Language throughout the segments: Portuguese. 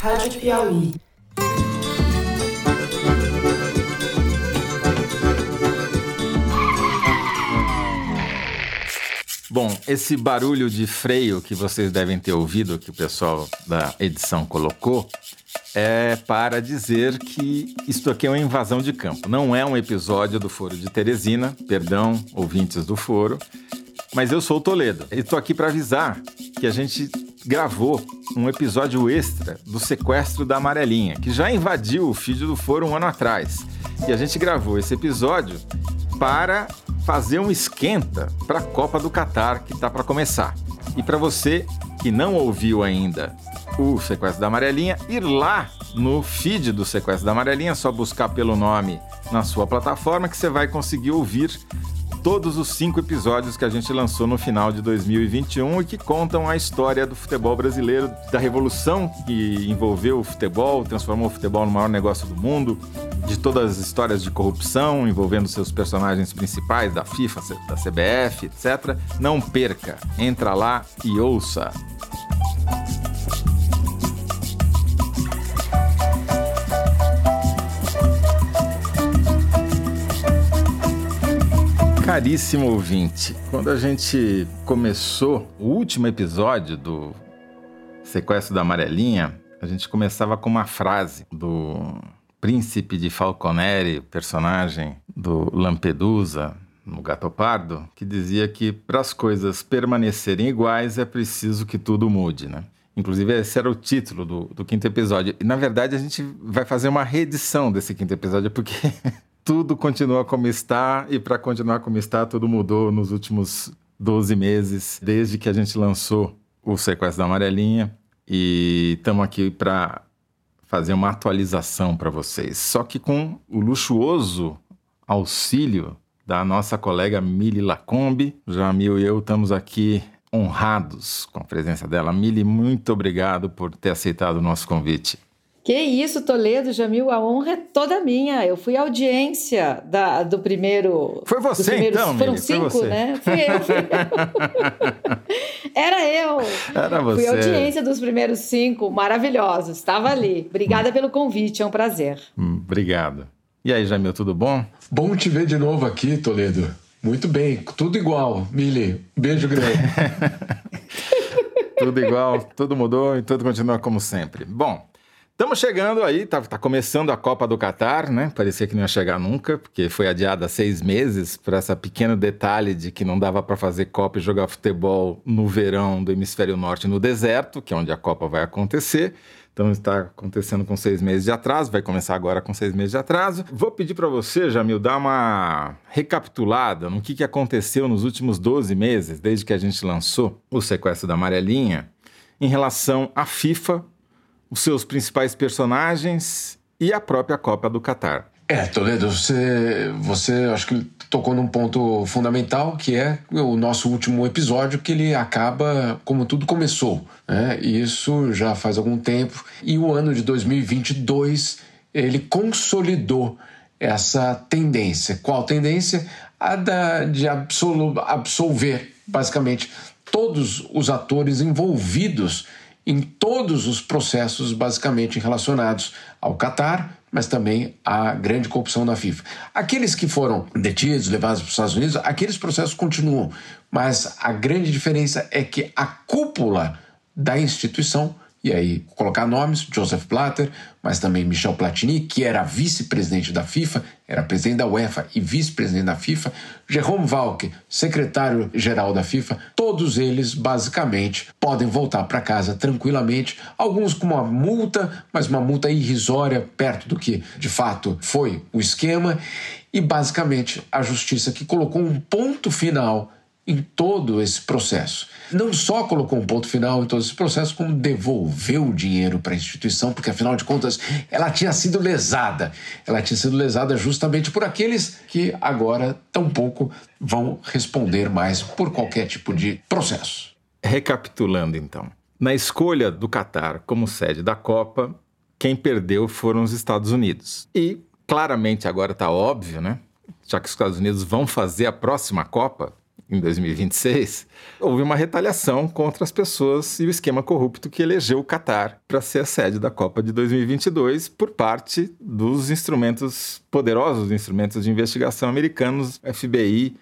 Rádio Piauí. Bom, esse barulho de freio que vocês devem ter ouvido, que o pessoal da edição colocou, é para dizer que isto aqui é uma invasão de campo. Não é um episódio do Foro de Teresina, perdão, ouvintes do Foro, mas eu sou o Toledo. E estou aqui para avisar que a gente gravou um episódio extra do sequestro da Amarelinha, que já invadiu o feed do Foro um ano atrás. E a gente gravou esse episódio para fazer um esquenta para a Copa do Catar que está para começar. E para você que não ouviu ainda o Sequestro da Amarelinha, ir lá no feed do Sequestro da Amarelinha, só buscar pelo nome na sua plataforma que você vai conseguir ouvir todos os cinco episódios que a gente lançou no final de 2021 e que contam a história do futebol brasileiro, da revolução que envolveu o futebol, transformou o futebol no maior negócio do mundo, de todas as histórias de corrupção envolvendo seus personagens principais da FIFA, da CBF, etc. Não perca, entra lá e ouça. Caríssimo ouvinte, quando a gente começou o último episódio do Sequestro da Amarelinha, a gente começava com uma frase do príncipe de Falconeri, personagem do Lampedusa, no Gato Pardo, que dizia que para as coisas permanecerem iguais é preciso que tudo mude, né? Inclusive, esse era o título do, do quinto episódio. E, na verdade, a gente vai fazer uma reedição desse quinto episódio, porque tudo continua como está e para continuar como está, tudo mudou nos últimos 12 meses, desde que a gente lançou o Sequestro da Amarelinha e estamos aqui para fazer uma atualização para vocês. Só que com o luxuoso auxílio da nossa colega Mili Lacombe. Jamil e eu estamos aqui honrados com a presença dela. Mili, muito obrigado por ter aceitado o nosso convite. Que isso, Toledo, Jamil, a honra é toda minha. Eu fui audiência da, do primeiro. Foi você, primeiros, então, Foram Mili, cinco, foi você. né? Fui eu. Fui eu. Era eu. Era você. Fui audiência dos primeiros cinco, maravilhosos. Estava ali. Obrigada pelo convite, é um prazer. Hum, obrigado. E aí, Jamil, tudo bom? Bom te ver de novo aqui, Toledo. Muito bem, tudo igual. Mili, beijo grande. tudo igual, tudo mudou e tudo continua como sempre. Bom, Estamos chegando aí, tá, tá, começando a Copa do Catar, né? Parecia que não ia chegar nunca, porque foi adiada seis meses por esse pequeno detalhe de que não dava para fazer Copa e jogar futebol no verão do hemisfério norte no deserto, que é onde a Copa vai acontecer. Então está acontecendo com seis meses de atraso, vai começar agora com seis meses de atraso. Vou pedir para você, Jamil, dar uma recapitulada no que, que aconteceu nos últimos 12 meses, desde que a gente lançou o sequestro da amarelinha, em relação à FIFA os seus principais personagens e a própria Copa do Catar. É, Toledo, você, você acho que tocou num ponto fundamental que é o nosso último episódio, que ele acaba como tudo começou. Né? Isso já faz algum tempo. E o ano de 2022 ele consolidou essa tendência. Qual tendência? A da, de absolver, basicamente, todos os atores envolvidos em todos os processos basicamente relacionados ao Catar, mas também à grande corrupção na FIFA. Aqueles que foram detidos, levados para os Estados Unidos, aqueles processos continuam, mas a grande diferença é que a cúpula da instituição e aí colocar nomes, Joseph Blatter, mas também Michel Platini, que era vice-presidente da FIFA, era presidente da UEFA e vice-presidente da FIFA, Jerome Valk, secretário-geral da FIFA, todos eles basicamente podem voltar para casa tranquilamente, alguns com uma multa, mas uma multa irrisória perto do que de fato foi o esquema, e basicamente a justiça que colocou um ponto final em todo esse processo. Não só colocou um ponto final em todo esse processo, como devolveu o dinheiro para a instituição, porque afinal de contas ela tinha sido lesada. Ela tinha sido lesada justamente por aqueles que agora tampouco vão responder mais por qualquer tipo de processo. Recapitulando então. Na escolha do Catar como sede da Copa, quem perdeu foram os Estados Unidos. E claramente agora está óbvio, né? Já que os Estados Unidos vão fazer a próxima Copa, em 2026, houve uma retaliação contra as pessoas e o esquema corrupto que elegeu o Catar para ser a sede da Copa de 2022 por parte dos instrumentos poderosos, instrumentos de investigação americanos, FBI,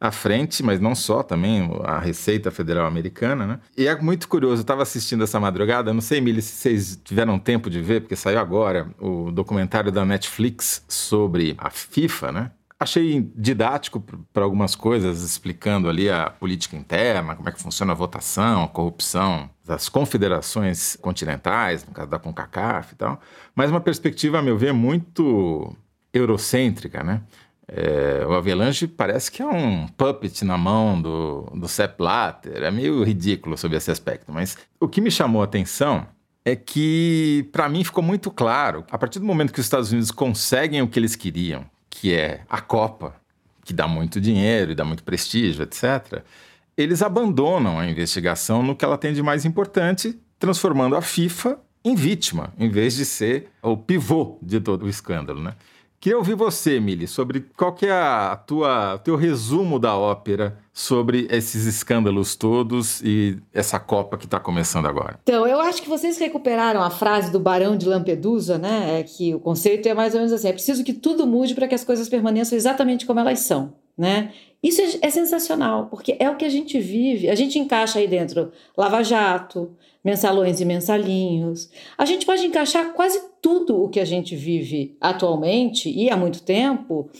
à frente, mas não só, também a Receita Federal Americana, né? E é muito curioso, eu estava assistindo essa madrugada, não sei, Emília, se vocês tiveram tempo de ver, porque saiu agora o documentário da Netflix sobre a FIFA, né? Achei didático para algumas coisas, explicando ali a política interna, como é que funciona a votação, a corrupção das confederações continentais, no caso da CONCACAF e tal, mas uma perspectiva, a meu ver, muito eurocêntrica, né? É, o Avelange parece que é um puppet na mão do, do Sepp Blatter. É meio ridículo sobre esse aspecto. Mas o que me chamou a atenção é que, para mim, ficou muito claro, a partir do momento que os Estados Unidos conseguem o que eles queriam, que é a Copa, que dá muito dinheiro e dá muito prestígio, etc., eles abandonam a investigação no que ela tem de mais importante, transformando a FIFA em vítima, em vez de ser o pivô de todo o escândalo, né? Queria ouvir você, Mili, sobre qual que é a tua, teu resumo da ópera sobre esses escândalos todos e essa Copa que está começando agora. Então, eu acho que vocês recuperaram a frase do Barão de Lampedusa, né? É que o conceito é mais ou menos assim: é preciso que tudo mude para que as coisas permaneçam exatamente como elas são, né? Isso é, é sensacional, porque é o que a gente vive. A gente encaixa aí dentro Lava Jato, mensalões e mensalinhos. A gente pode encaixar quase tudo o que a gente vive atualmente e há muito tempo,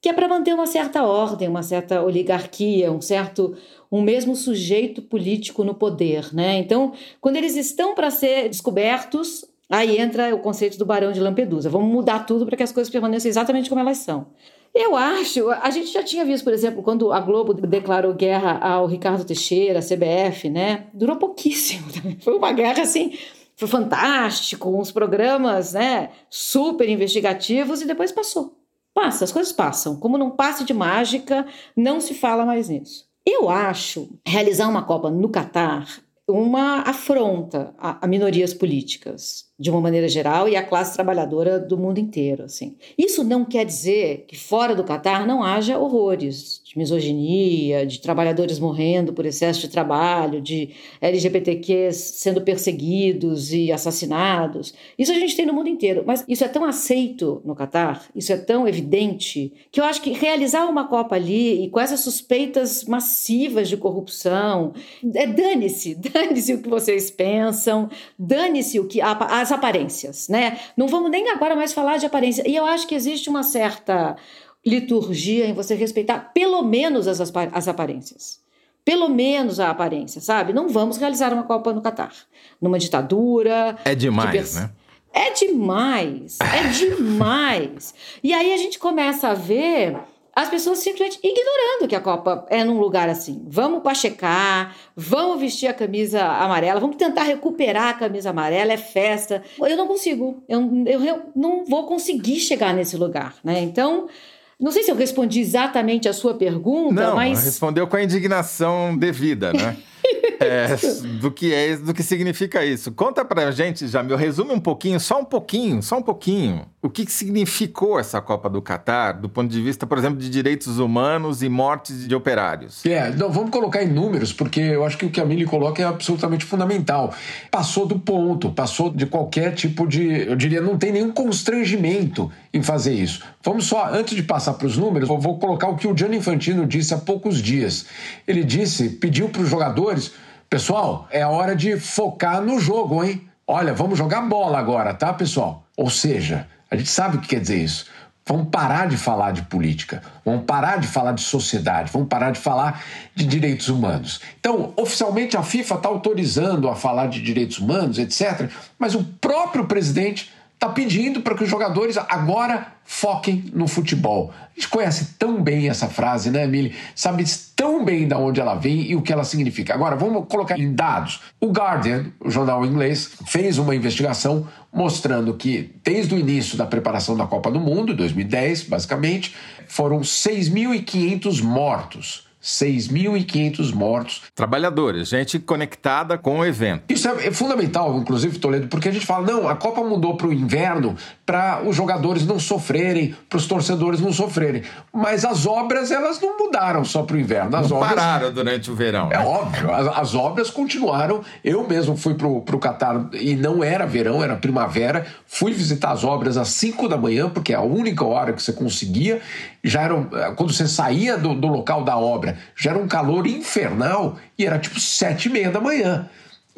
que é para manter uma certa ordem, uma certa oligarquia, um certo um mesmo sujeito político no poder, né? Então, quando eles estão para ser descobertos, aí entra o conceito do Barão de Lampedusa. Vamos mudar tudo para que as coisas permaneçam exatamente como elas são. Eu acho, a gente já tinha visto, por exemplo, quando a Globo declarou guerra ao Ricardo Teixeira, CBF, né? Durou pouquíssimo, foi uma guerra assim, foi fantástico, uns programas, né, super investigativos e depois passou. Passa, as coisas passam. Como não passe de mágica, não se fala mais nisso. Eu acho realizar uma Copa no Catar uma afronta a, minorias políticas, de uma maneira geral, e a classe trabalhadora do mundo inteiro. Assim. Isso não quer dizer que fora do Catar não haja horrores de misoginia, de trabalhadores morrendo por excesso de trabalho, de LGBTQs sendo perseguidos e assassinados. Isso a gente tem no mundo inteiro, mas isso é tão aceito no Catar, isso é tão evidente, que eu acho que realizar uma Copa ali e com essas suspeitas massivas de corrupção, é dane-se, dane-se o que vocês pensam, dane-se o que as aparências, né? Não vamos nem agora mais falar de aparência. E eu acho que existe uma certa liturgia em você respeitar pelo menos as, as aparências. Pelo menos a aparência, sabe? Não vamos realizar uma Copa no Catar. Numa ditadura. É demais, né? É demais, é demais. e aí a gente começa a ver as pessoas simplesmente ignorando que a Copa é num lugar assim. Vamos pachecar, vamos vestir a camisa amarela, vamos tentar recuperar a camisa amarela, é festa. Eu não consigo, eu, eu, eu não vou conseguir chegar nesse lugar, né? Então, não sei se eu respondi exatamente a sua pergunta, não, mas. Respondeu com a indignação devida, né? é, do que é, do que significa isso. Conta pra gente, Jamil, resume um pouquinho, só um pouquinho, só um pouquinho, o que significou essa Copa do Catar, do ponto de vista, por exemplo, de direitos humanos e mortes de operários. É, não, vamos colocar em números, porque eu acho que o que a Mili coloca é absolutamente fundamental. Passou do ponto, passou de qualquer tipo de, eu diria, não tem nenhum constrangimento em fazer isso. Vamos só, antes de passar para os números, eu vou colocar o que o Gianni Infantino disse há poucos dias. Ele disse, pediu para os jogadores Pessoal, é hora de focar no jogo, hein? Olha, vamos jogar bola agora, tá, pessoal? Ou seja, a gente sabe o que quer dizer isso. Vamos parar de falar de política, vamos parar de falar de sociedade, vamos parar de falar de direitos humanos. Então, oficialmente a FIFA está autorizando a falar de direitos humanos, etc., mas o próprio presidente está pedindo para que os jogadores agora foquem no futebol. A gente conhece tão bem essa frase, né, Emily? Sabe tão bem de onde ela vem e o que ela significa. Agora, vamos colocar em dados. O Guardian, o jornal inglês, fez uma investigação mostrando que, desde o início da preparação da Copa do Mundo, 2010, basicamente, foram 6.500 mortos 6.500 mortos. Trabalhadores, gente conectada com o evento. Isso é, é fundamental, inclusive, Toledo, porque a gente fala, não, a Copa mudou para o inverno para os jogadores não sofrerem, para os torcedores não sofrerem. Mas as obras, elas não mudaram só para o inverno. As não obras... pararam durante o verão. É né? óbvio, as, as, obras continuaram. Eu mesmo fui para o Catar e não era verão, era primavera. Fui visitar as obras às 5 da manhã, porque é a única hora que você conseguia. Já era, quando você saía do, do local da obra, já era um calor infernal e era tipo sete e meia da manhã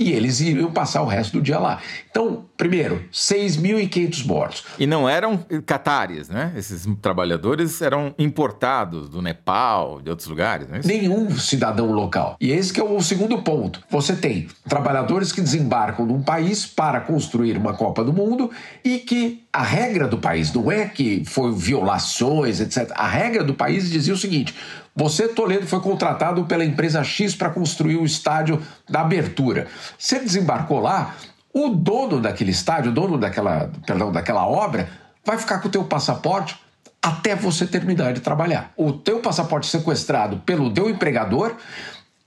e eles iriam passar o resto do dia lá. Então, primeiro, 6.500 mortos. E não eram catares, né? Esses trabalhadores eram importados do Nepal, de outros lugares, não é isso? Nenhum cidadão local. E esse que é o segundo ponto. Você tem trabalhadores que desembarcam num país para construir uma Copa do Mundo e que a regra do país não é que foi violações, etc. A regra do país dizia o seguinte: você, Toledo, foi contratado pela empresa X para construir o estádio da abertura. Você desembarcou lá, o dono daquele estádio, o dono daquela, perdão, daquela obra, vai ficar com o teu passaporte até você terminar de trabalhar. O teu passaporte sequestrado pelo teu empregador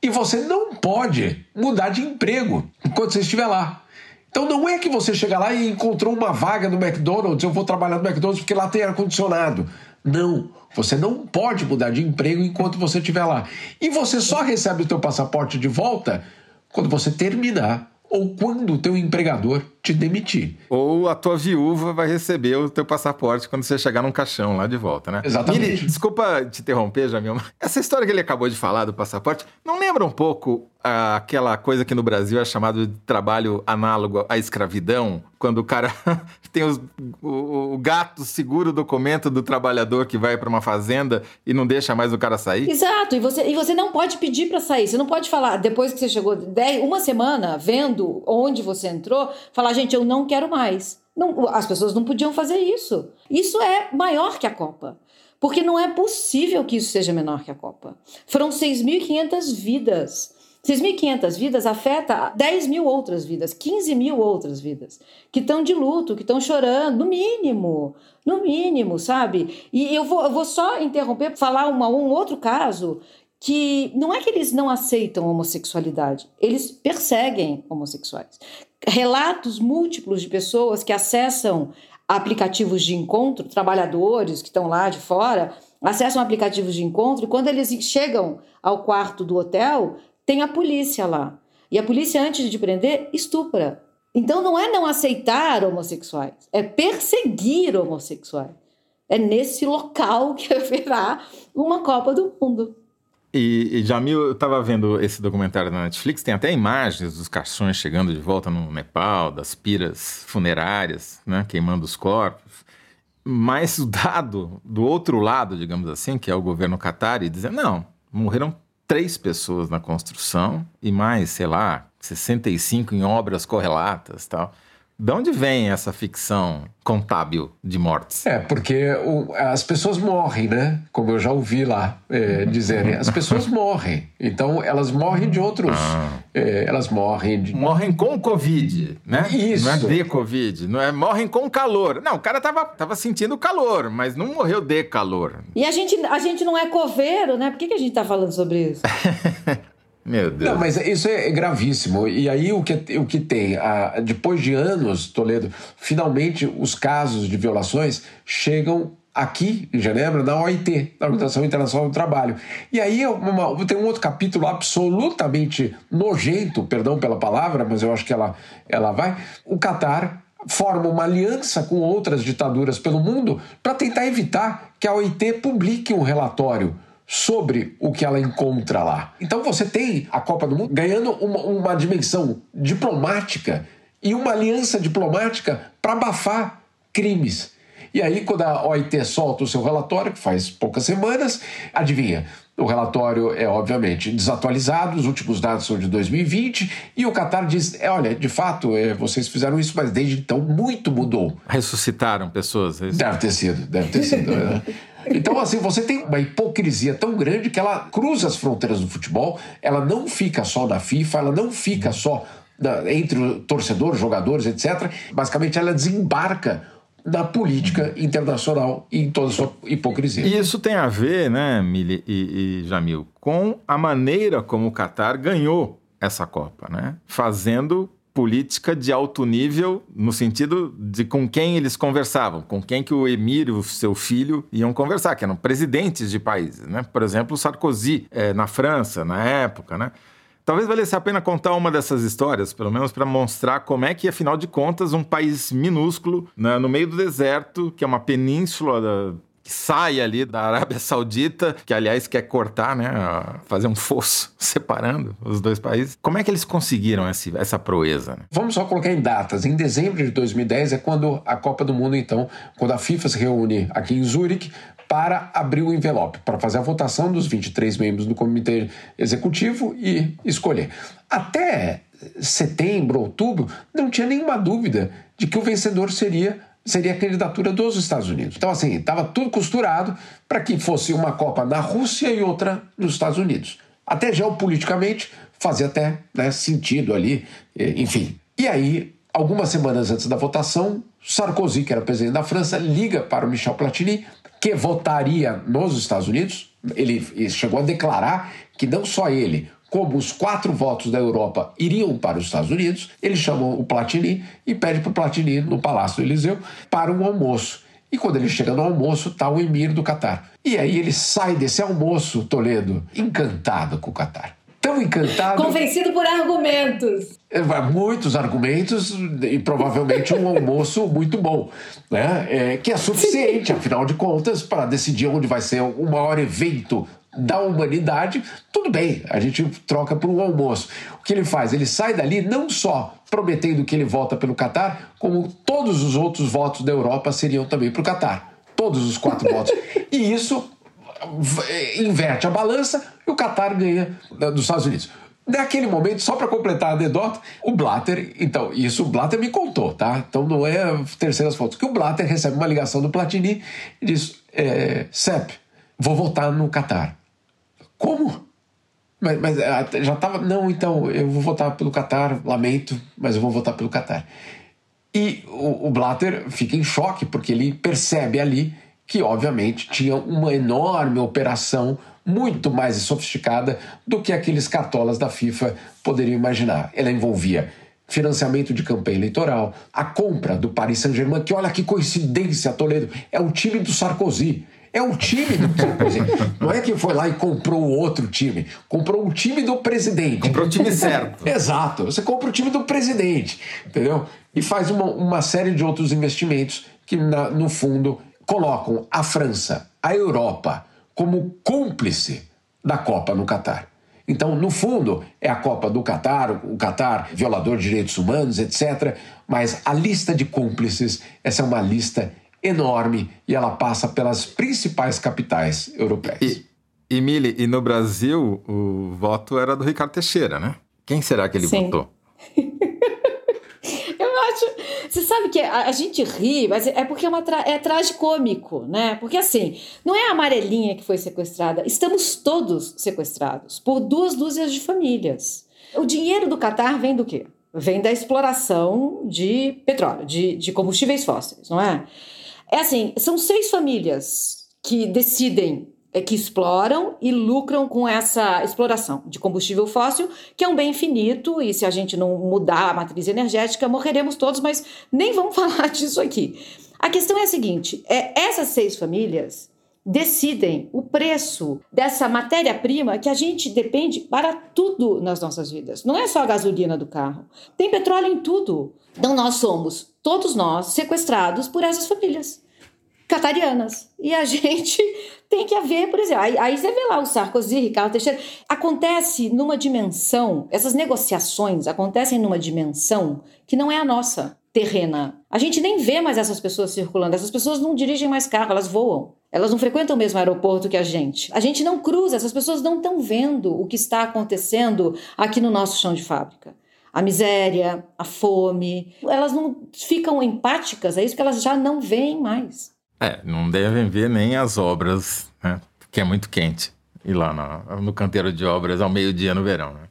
e você não pode mudar de emprego enquanto você estiver lá. Então não é que você chega lá e encontrou uma vaga no McDonald's, eu vou trabalhar no McDonald's porque lá tem ar-condicionado. Não, você não pode mudar de emprego enquanto você estiver lá. E você só recebe o teu passaporte de volta quando você terminar ou quando o teu empregador te demitir. Ou a tua viúva vai receber o teu passaporte quando você chegar num caixão lá de volta, né? Exatamente. Miri, desculpa te interromper, Jamil. Essa história que ele acabou de falar do passaporte, não lembra um pouco aquela coisa que no Brasil é chamado de trabalho análogo à escravidão, quando o cara tem os, o, o, gato segura o documento do trabalhador que vai para uma fazenda e não deixa mais o cara sair? Exato, e você, e você não pode pedir para sair, você não pode falar, depois que você chegou dez, uma semana vendo onde você entrou, falar, gente, eu não quero mais. Não, as pessoas não podiam fazer isso. Isso é maior que a Copa. Porque não é possível que isso seja menor que a Copa. Foram 6.500 vidas 6.500 vidas afeta 10 mil outras vidas, 15 mil outras vidas, que estão de luto, que estão chorando, no mínimo, no mínimo, sabe? E eu vou, eu vou só interromper, falar uma, um outro caso que não é que eles não aceitam homossexualidade, eles perseguem homossexuais. Relatos múltiplos de pessoas que acessam aplicativos de encontro, trabalhadores que estão lá de fora, acessam aplicativos de encontro e quando eles chegam ao quarto do hotel, tem a polícia lá. E a polícia, antes de prender, estupra. Então não é não aceitar homossexuais, é perseguir homossexuais. É nesse local que haverá uma Copa do Mundo. E, e Jamil, eu estava vendo esse documentário na Netflix, tem até imagens dos caixões chegando de volta no Nepal, das piras funerárias, né, queimando os corpos. Mas o dado do outro lado, digamos assim, que é o governo Qatar, dizendo, não, morreram três pessoas na construção e mais, sei lá, 65 em obras correlatas tal. De onde vem essa ficção contábil de mortes? É, porque o, as pessoas morrem, né? Como eu já ouvi lá é, dizerem. As pessoas morrem. Então, elas morrem de outros. Ah. É, elas morrem de. Morrem com Covid, né? Isso. Não é de Covid. Não é morrem com calor. Não, o cara tava, tava sentindo calor, mas não morreu de calor. E a gente, a gente não é coveiro, né? Por que, que a gente tá falando sobre isso? Meu Deus. Não, mas isso é gravíssimo. E aí o que, o que tem? Ah, depois de anos, Toledo, finalmente os casos de violações chegam aqui em Genebra, na OIT, na Organização Internacional do Trabalho. E aí é uma, tem um outro capítulo absolutamente nojento, perdão pela palavra, mas eu acho que ela, ela vai. O Catar forma uma aliança com outras ditaduras pelo mundo para tentar evitar que a OIT publique um relatório sobre o que ela encontra lá. Então você tem a Copa do Mundo ganhando uma, uma dimensão diplomática e uma aliança diplomática para abafar crimes. E aí, quando a OIT solta o seu relatório, que faz poucas semanas, adivinha? O relatório é, obviamente, desatualizado, os últimos dados são de 2020, e o Qatar diz: é, olha, de fato, é, vocês fizeram isso, mas desde então muito mudou. Ressuscitaram pessoas? É deve ter sido, deve ter sido. né? Então, assim, você tem uma hipocrisia tão grande que ela cruza as fronteiras do futebol, ela não fica só na FIFA, ela não fica só na, entre torcedores, jogadores, etc. Basicamente, ela desembarca da política internacional e em toda a sua hipocrisia. E isso tem a ver, né, Mili e, e Jamil, com a maneira como o Catar ganhou essa Copa, né? Fazendo política de alto nível no sentido de com quem eles conversavam, com quem que o emir e o seu filho iam conversar, que eram presidentes de países, né? Por exemplo, Sarkozy é, na França, na época, né? Talvez valesse a pena contar uma dessas histórias, pelo menos para mostrar como é que, afinal de contas, um país minúsculo, né, no meio do deserto, que é uma península que sai ali da Arábia Saudita, que aliás quer cortar, né, fazer um fosso separando os dois países. Como é que eles conseguiram esse, essa proeza? Né? Vamos só colocar em datas. Em dezembro de 2010 é quando a Copa do Mundo, então, quando a FIFA se reúne aqui em Zurique para abrir o envelope, para fazer a votação dos 23 membros do comitê executivo e escolher. Até setembro, outubro, não tinha nenhuma dúvida de que o vencedor seria seria a candidatura dos Estados Unidos. Então, assim, estava tudo costurado para que fosse uma Copa na Rússia e outra nos Estados Unidos. Até geopoliticamente fazia até né, sentido ali, eh, enfim. E aí, algumas semanas antes da votação, Sarkozy, que era presidente da França, liga para o Michel Platini, que votaria nos Estados Unidos. Ele chegou a declarar que não só ele, como os quatro votos da Europa iriam para os Estados Unidos, ele chamou o Platini e pede para o Platini, no Palácio do Eliseu, para um almoço. E quando ele chega no almoço, está o emir do Catar. E aí ele sai desse almoço, Toledo, encantado com o Catar. Tão encantado. Convencido por argumentos. É, muitos argumentos e provavelmente um almoço muito bom, né? É, que é suficiente, afinal de contas, para decidir onde vai ser o maior evento da humanidade, tudo bem, a gente troca por um almoço. O que ele faz? Ele sai dali não só prometendo que ele volta pelo Catar, como todos os outros votos da Europa seriam também para o Catar. Todos os quatro votos. E isso inverte a balança e o Catar ganha dos Estados Unidos. Naquele momento, só para completar a anedota, o Blatter, então, isso o Blatter me contou, tá? Então não é terceiras fotos, que o Blatter recebe uma ligação do Platini e diz: é, Sep, vou voltar no Catar. Como? Mas, mas ah, já estava. Não, então, eu vou votar pelo Qatar, lamento, mas eu vou votar pelo Qatar. E o, o Blatter fica em choque, porque ele percebe ali que, obviamente, tinha uma enorme operação muito mais sofisticada do que aqueles cartolas da FIFA poderiam imaginar. Ela envolvia financiamento de campanha eleitoral, a compra do Paris Saint-Germain, que olha que coincidência, Toledo, é o time do Sarkozy. É o time do presidente. Não é que foi lá e comprou outro time. Comprou o time do presidente. Comprou o time certo. Exato. Você compra o time do presidente, entendeu? E faz uma, uma série de outros investimentos que, na, no fundo, colocam a França, a Europa, como cúmplice da Copa no Catar. Então, no fundo, é a Copa do Catar, o Catar violador de direitos humanos, etc. Mas a lista de cúmplices, essa é uma lista enorme e ela passa pelas principais capitais europeias. E, e Mili, e no Brasil o voto era do Ricardo Teixeira, né? Quem será que ele Sim. votou? Eu acho. Você sabe que a, a, gente ri, mas é porque é, uma tra... é tragicômico, né? Porque assim, não é a amarelinha que foi sequestrada, estamos todos sequestrados por duas dúzias de famílias. O dinheiro do Catar vem do quê? Vem da exploração de petróleo, de, de combustíveis fósseis, não é? É assim, são seis famílias que decidem, é, que exploram e lucram com essa exploração de combustível fóssil, que é um bem infinito, e se a gente não mudar a matriz energética, morreremos todos, mas nem vamos falar disso aqui. A questão é a seguinte: é, essas seis famílias decidem o preço dessa matéria-prima que a gente depende para tudo nas nossas vidas. Não é só a gasolina do carro. Tem petróleo em tudo. Então nós somos, todos nós, sequestrados por essas famílias catarianas. E a gente tem que haver, por exemplo, aí, aí, você vê lá o Sarkozy, Ricardo Teixeira, acontece numa dimensão, essas negociações acontecem numa dimensão que não é a nossa, terrena. A gente nem vê mais essas pessoas circulando, essas pessoas não dirigem mais carro, elas voam. Elas não frequentam o mesmo aeroporto que a gente. A gente não cruza, essas pessoas não estão vendo o que está acontecendo aqui no nosso chão de fábrica a miséria, a fome. Elas não ficam empáticas, é isso que elas já não veem mais. É, não devem ver nem as obras, né? Que é muito quente. Ir lá no, no canteiro de obras ao meio-dia no verão, né?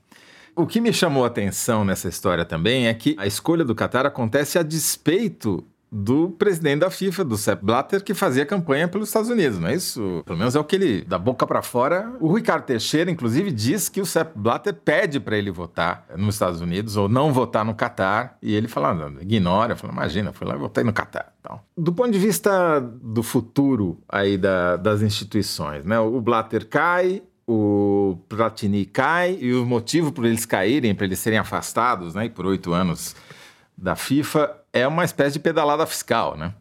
O que me chamou a atenção nessa história também é que a escolha do Qatar acontece a despeito do presidente da FIFA, do Sepp Blatter, que fazia campanha pelos Estados Unidos, não é isso? Pelo menos é o que ele, da boca para fora. O Ricardo Teixeira, inclusive, diz que o Sepp Blatter pede para ele votar nos Estados Unidos ou não votar no Catar, e ele fala, não, ignora, fala, imagina, fui lá e votei no Catar. Então, do ponto de vista do futuro aí da, das instituições, né? O Blatter cai, o Platini cai e o motivo por eles caírem, para eles serem afastados, né, por oito anos da FIFA, é uma espécie de pedalada fiscal, né?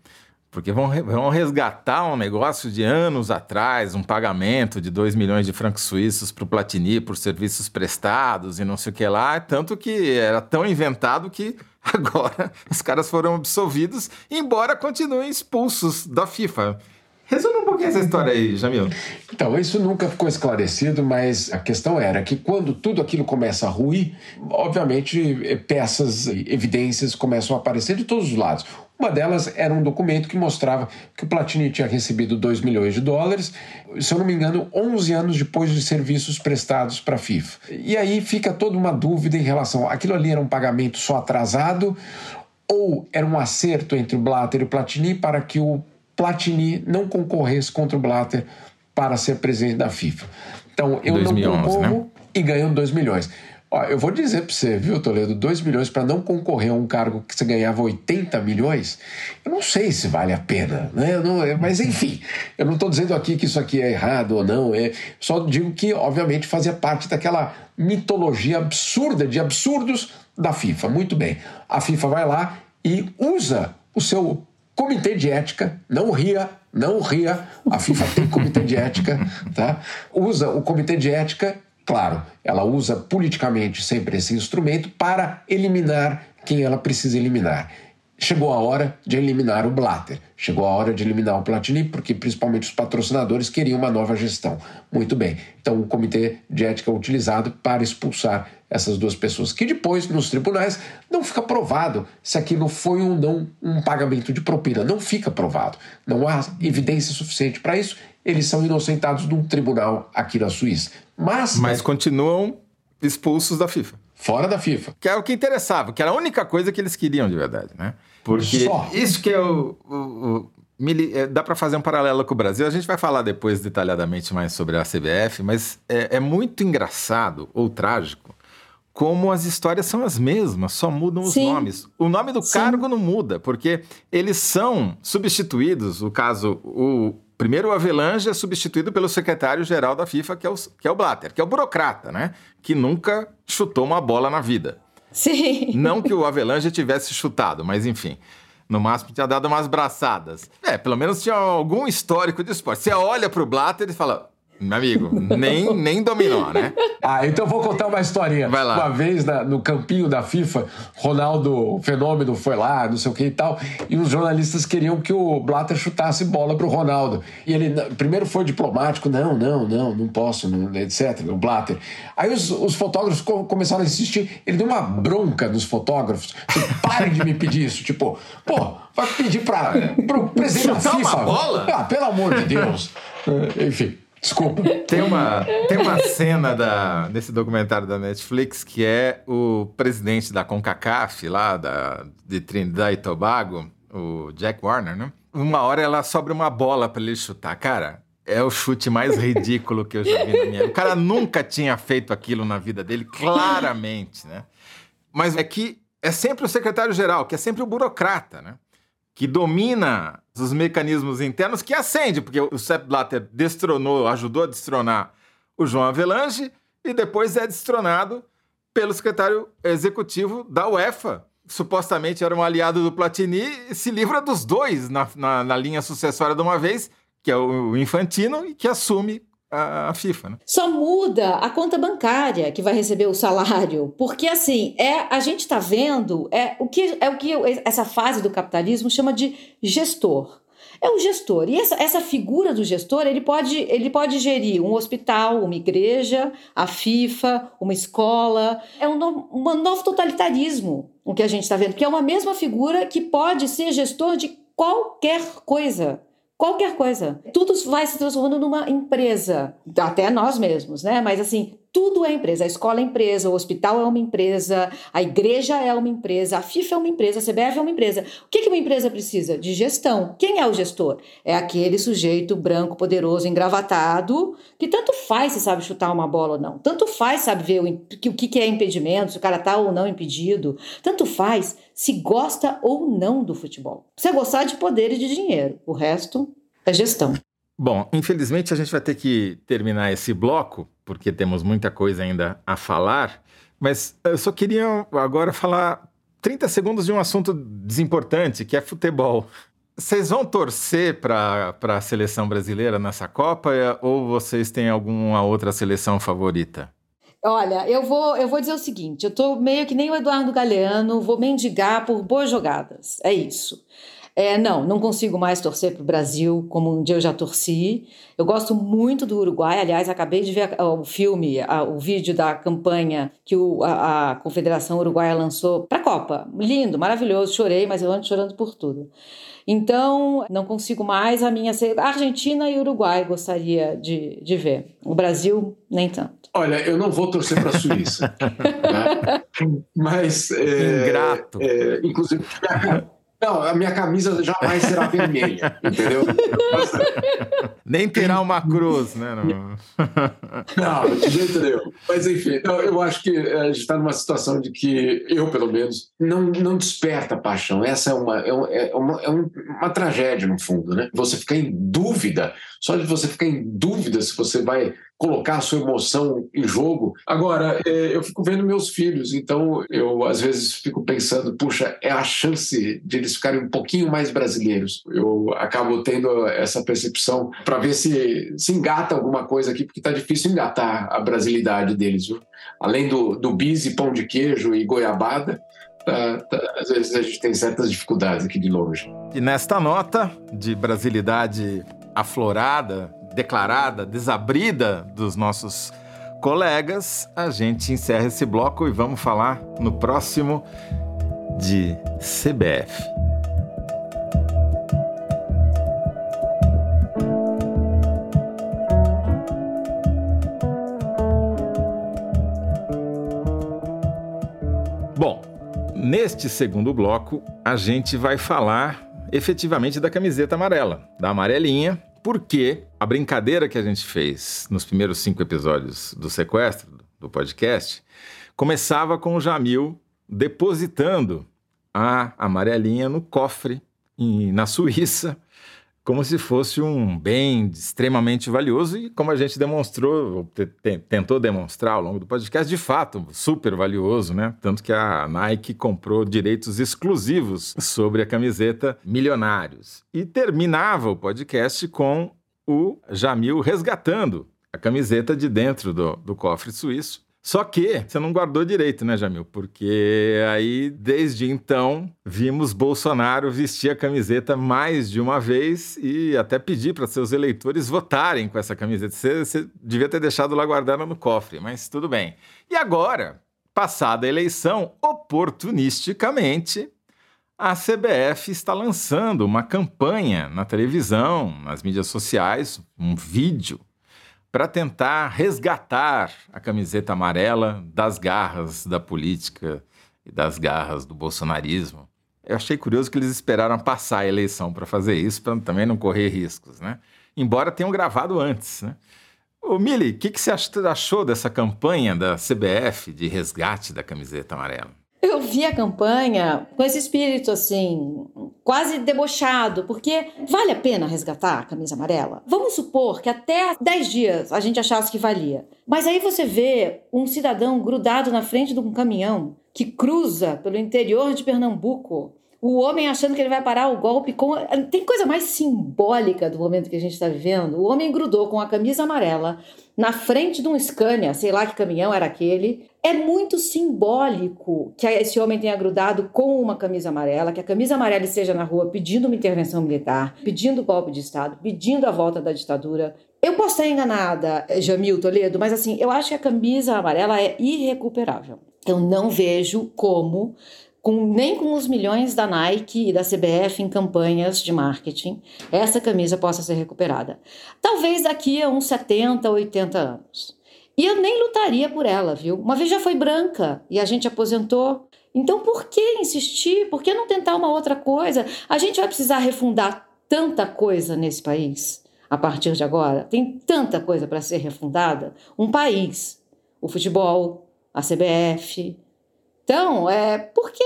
Porque vão, vão resgatar um negócio de anos atrás, um pagamento de 2 milhões de francos suíços para o Platini por serviços prestados e não sei o que lá, tanto que era tão inventado que agora os caras foram absolvidos, embora continuem expulsos da FIFA. Resume um pouquinho essa história aí, Jamil. Então, isso nunca ficou esclarecido, mas a questão era que quando tudo aquilo começa a ruir, obviamente eh, peças, evidências começam a aparecer de todos os lados. Uma delas era um documento que mostrava que o Platini tinha recebido 2 milhões de dólares, se eu não me engano, 11 anos depois de serviços prestados para a FIFA. E aí fica toda uma dúvida em relação: aquilo ali era um pagamento só atrasado ou era um acerto entre o Blatter e o Platini para que o Platini não concorresse contra o Blatter para ser presidente da FIFA. Então, eu 2011, não concorro né? e ganho 2 milhões. Ó, eu vou dizer para você, viu, Toledo, 2 milhões para não concorrer a um cargo que você ganhava 80 milhões, eu não sei se vale a pena, né? Não, mas enfim, eu não estou dizendo aqui que isso aqui é errado ou não, é, só digo que, obviamente, fazia parte daquela mitologia absurda de absurdos da FIFA. Muito bem, a FIFA vai lá e usa o seu Comitê de ética, não ria, não ria. A FIFA tem comitê de ética, tá? Usa o comitê de ética, claro, ela usa politicamente sempre esse instrumento para eliminar quem ela precisa eliminar. Chegou a hora de eliminar o Blatter, chegou a hora de eliminar o Platini, porque principalmente os patrocinadores queriam uma nova gestão. Muito bem, então o comitê de ética é utilizado para expulsar essas duas pessoas, que depois, nos tribunais, não fica provado se aquilo foi ou não um pagamento de propina. Não fica provado. Não há evidência suficiente para isso. Eles são inocentados num tribunal aqui na Suíça. Mas. Mas continuam expulsos da FIFA. Fora da FIFA. Que é o que interessava, que era a única coisa que eles queriam de verdade, né? Porque Só. isso que é o, o, o é, dá para fazer um paralelo com o Brasil. A gente vai falar depois detalhadamente mais sobre a CBF, mas é, é, muito engraçado ou trágico como as histórias são as mesmas, só mudam os Sim. nomes. O nome do Sim. cargo não muda, porque eles são substituídos. O caso, o primeiro o Avelange é substituído pelo secretário-geral da FIFA, que é, o, que é o Blatter, que é o burocrata, né? Que nunca chutou uma bola na vida. Sim. Não que o Avelange tivesse chutado, mas enfim. No máximo tinha dado umas braçadas. É, pelo menos tinha algum histórico de esporte. Você olha pro Blatter e fala: meu amigo, nem, nem dominou, né? Ah, então vou contar uma historinha. Vai lá. Uma vez na, no campinho da FIFA, Ronaldo Fenômeno foi lá, não sei o que e tal, e os jornalistas queriam que o Blatter chutasse bola pro Ronaldo. E ele primeiro foi diplomático, não, não, não, não posso, não, etc. O Blatter. Aí os, os fotógrafos começaram a insistir, ele deu uma bronca nos fotógrafos. Tipo, parem de me pedir isso. Tipo, pô, vai pedir para o presidente da FIFA. Uma bola? Ah, pelo amor de Deus. Enfim. Desculpa. Tem uma, tem uma cena da, desse documentário da Netflix que é o presidente da CONCACAF, lá da, de Trinidad e Tobago, o Jack Warner, né? Uma hora ela sobra uma bola para ele chutar. Cara, é o chute mais ridículo que eu já vi na minha vida. O cara nunca tinha feito aquilo na vida dele, claramente, né? Mas é que é sempre o secretário-geral, que é sempre o burocrata, né? que domina os mecanismos internos, que acende, porque o Sepp Blatter destronou, ajudou a destronar o João Avelange e depois é destronado pelo secretário executivo da UEFA. Supostamente era um aliado do Platini e se livra dos dois na, na, na linha sucessória de uma vez, que é o Infantino, e que assume a, FIFA, né? Só muda a conta bancária que vai receber o salário, porque assim é a gente está vendo é o que é o que essa fase do capitalismo chama de gestor. É o gestor. E essa, essa figura do gestor, ele pode, ele pode gerir um hospital, uma igreja, a FIFA, uma escola. É um, no, um novo totalitarismo o que a gente está vendo, que é uma mesma figura que pode ser gestor de qualquer coisa qualquer coisa. Tudo vai se transformando numa empresa, até nós mesmos, né? Mas assim, tudo é empresa. A escola é empresa, o hospital é uma empresa, a igreja é uma empresa, a FIFA é uma empresa, a CBF é uma empresa. O que uma empresa precisa? De gestão. Quem é o gestor? É aquele sujeito branco, poderoso, engravatado, que tanto faz se sabe chutar uma bola ou não. Tanto faz sabe ver o, o que é impedimento, se o cara está ou não impedido. Tanto faz se gosta ou não do futebol. Precisa gostar de poder e de dinheiro. O resto é gestão. Bom, infelizmente a gente vai ter que terminar esse bloco, porque temos muita coisa ainda a falar, mas eu só queria agora falar 30 segundos de um assunto desimportante, que é futebol. Vocês vão torcer para a seleção brasileira nessa Copa ou vocês têm alguma outra seleção favorita? Olha, eu vou, eu vou dizer o seguinte: eu tô meio que nem o Eduardo Galeano, vou mendigar por boas jogadas. É isso. É, não, não consigo mais torcer para o Brasil como um dia eu já torci. Eu gosto muito do Uruguai. Aliás, acabei de ver o filme, o vídeo da campanha que a Confederação Uruguaia lançou para a Copa. Lindo, maravilhoso. Chorei, mas eu ando chorando por tudo. Então, não consigo mais. A minha Argentina e Uruguai gostaria de, de ver. O Brasil, nem tanto. Olha, eu não vou torcer para a Suíça. né? Mas. É, Ingrato. É, inclusive. Não, a minha camisa jamais será vermelha, entendeu? Nem terá uma cruz, né? Não, não de jeito nenhum. Mas enfim, eu, eu acho que a gente está numa situação de que eu, pelo menos, não, não desperta paixão. Essa é uma, é, é uma, é uma tragédia, no fundo, né? Você ficar em dúvida, só de você ficar em dúvida se você vai colocar sua emoção em jogo. Agora, é, eu fico vendo meus filhos, então eu às vezes fico pensando, puxa, é a chance de eles ficarem um pouquinho mais brasileiros. Eu acabo tendo essa percepção para ver se se engata alguma coisa aqui, porque está difícil engatar a brasilidade deles. Viu? Além do, do bis e pão de queijo e goiabada, Tá, tá, às vezes a gente tem certas dificuldades aqui de longe. E nesta nota de brasilidade aflorada, declarada, desabrida dos nossos colegas, a gente encerra esse bloco e vamos falar no próximo de CBF. Bom, neste segundo bloco a gente vai falar efetivamente da camiseta amarela, da amarelinha, porque a brincadeira que a gente fez nos primeiros cinco episódios do sequestro, do podcast, começava com o Jamil depositando a amarelinha no cofre em, na Suíça como se fosse um bem extremamente valioso e como a gente demonstrou, tentou demonstrar ao longo do podcast, de fato, super valioso, né? Tanto que a Nike comprou direitos exclusivos sobre a camiseta Milionários. E terminava o podcast com o Jamil resgatando a camiseta de dentro do, do cofre suíço só que você não guardou direito, né, Jamil? Porque aí, desde então, vimos Bolsonaro vestir a camiseta mais de uma vez e até pedir para seus eleitores votarem com essa camiseta. Você, você devia ter deixado lá guardada no cofre, mas tudo bem. E agora, passada a eleição, oportunisticamente, a CBF está lançando uma campanha na televisão, nas mídias sociais, um vídeo para tentar resgatar a camiseta amarela das garras da política e das garras do bolsonarismo. Eu achei curioso que eles esperaram passar a eleição para fazer isso, para também não correr riscos, né? Embora tenham gravado antes, né? Ô, Mili, o que, que você achou dessa campanha da CBF de resgate da camiseta amarela? Vi a campanha com esse espírito assim, quase debochado, porque vale a pena resgatar a camisa amarela? Vamos supor que até 10 dias a gente achasse que valia. Mas aí você vê um cidadão grudado na frente de um caminhão que cruza pelo interior de Pernambuco o homem achando que ele vai parar o golpe com. Tem coisa mais simbólica do momento que a gente está vivendo. O homem grudou com a camisa amarela na frente de um Scania, sei lá que caminhão era aquele. É muito simbólico que esse homem tenha grudado com uma camisa amarela, que a camisa amarela esteja na rua pedindo uma intervenção militar, pedindo golpe de Estado, pedindo a volta da ditadura. Eu posso estar enganada, Jamil Toledo, mas assim, eu acho que a camisa amarela é irrecuperável. Eu não vejo como com, nem com os milhões da Nike e da CBF em campanhas de marketing, essa camisa possa ser recuperada. Talvez daqui a uns 70, 80 anos. E eu nem lutaria por ela, viu? Uma vez já foi branca e a gente aposentou. Então por que insistir? Por que não tentar uma outra coisa? A gente vai precisar refundar tanta coisa nesse país a partir de agora. Tem tanta coisa para ser refundada. Um país, o futebol, a CBF. Então, é por quê?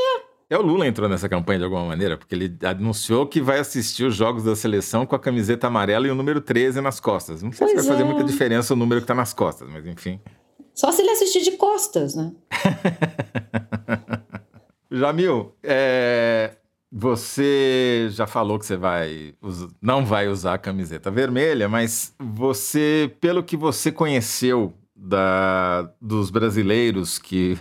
É o Lula entrou nessa campanha de alguma maneira, porque ele anunciou que vai assistir os jogos da seleção com a camiseta amarela e o número 13 nas costas. Não sei pois se vai é. fazer muita diferença o número que está nas costas, mas enfim. Só se ele assistir de costas, né? Jamil, é, você já falou que você vai não vai usar a camiseta vermelha, mas você, pelo que você conheceu da, dos brasileiros que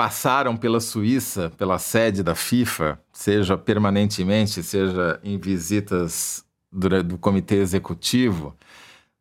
passaram pela Suíça, pela sede da FIFA, seja permanentemente, seja em visitas do, do comitê executivo,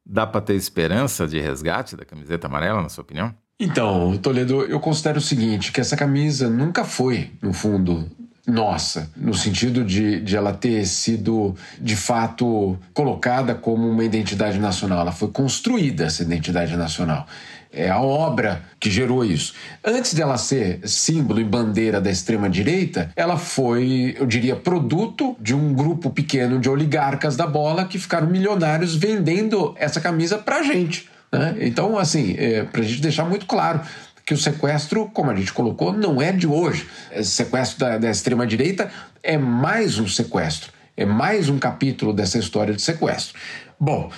dá para ter esperança de resgate da camiseta amarela, na sua opinião? Então, Toledo, eu considero o seguinte, que essa camisa nunca foi, no fundo, nossa, no sentido de, de ela ter sido de fato colocada como uma identidade nacional. Ela foi construída, essa identidade nacional. É a obra que gerou isso. Antes dela ser símbolo e bandeira da extrema-direita, ela foi, eu diria, produto de um grupo pequeno de oligarcas da bola que ficaram milionários vendendo essa camisa pra gente. Né? Então, assim, é, pra gente deixar muito claro que o sequestro, como a gente colocou, não é de hoje. Esse sequestro da, da extrema-direita é mais um sequestro, é mais um capítulo dessa história de sequestro. Bom,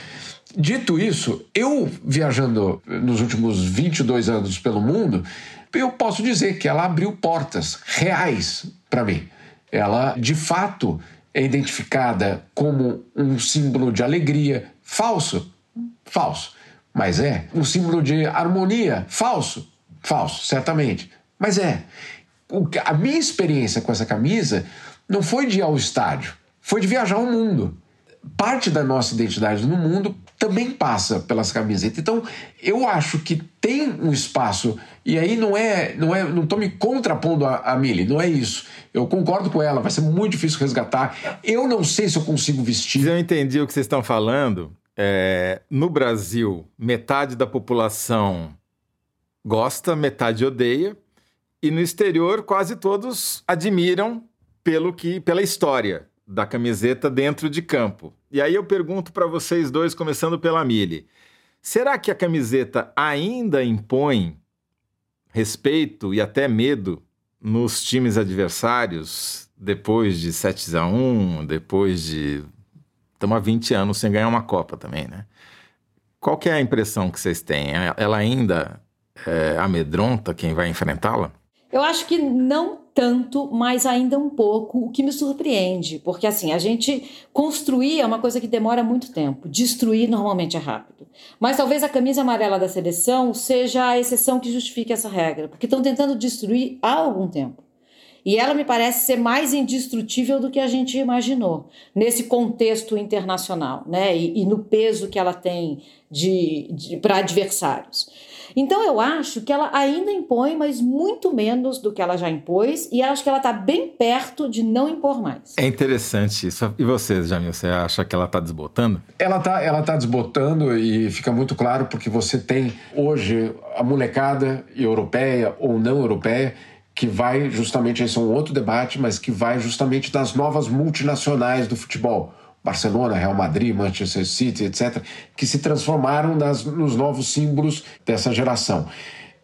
Dito isso, eu viajando nos últimos 22 anos pelo mundo, eu posso dizer que ela abriu portas reais para mim. Ela, de fato, é identificada como um símbolo de alegria, falso, falso, mas é um símbolo de harmonia, falso, falso, certamente, mas é. A minha experiência com essa camisa não foi de ir ao estádio, foi de viajar o mundo. Parte da nossa identidade no mundo também passa pelas camisetas. Então, eu acho que tem um espaço, e aí não é, não é, não estou me contrapondo a, a Mili, não é isso. Eu concordo com ela, vai ser muito difícil resgatar. Eu não sei se eu consigo vestir. Eu entendi o que vocês estão falando, é, no Brasil, metade da população gosta, metade odeia, e no exterior quase todos admiram pelo que, pela história da camiseta dentro de campo. E aí eu pergunto para vocês dois, começando pela Mili: será que a camiseta ainda impõe respeito e até medo nos times adversários depois de 7 a 1, depois de estamos há 20 anos sem ganhar uma Copa também, né? Qual que é a impressão que vocês têm? Ela ainda é, amedronta quem vai enfrentá-la? Eu acho que não tanto, mas ainda um pouco, o que me surpreende, porque assim, a gente construir é uma coisa que demora muito tempo, destruir normalmente é rápido. Mas talvez a camisa amarela da seleção seja a exceção que justifique essa regra, porque estão tentando destruir há algum tempo. E ela me parece ser mais indestrutível do que a gente imaginou, nesse contexto internacional, né? E, e no peso que ela tem de, de para adversários. Então eu acho que ela ainda impõe, mas muito menos do que ela já impôs, e acho que ela está bem perto de não impor mais. É interessante isso. E você, Jamil, você acha que ela está desbotando? Ela está ela tá desbotando e fica muito claro porque você tem hoje a molecada europeia ou não europeia que vai justamente, esse é um outro debate, mas que vai justamente das novas multinacionais do futebol Barcelona, Real Madrid, Manchester City, etc., que se transformaram nas, nos novos símbolos dessa geração.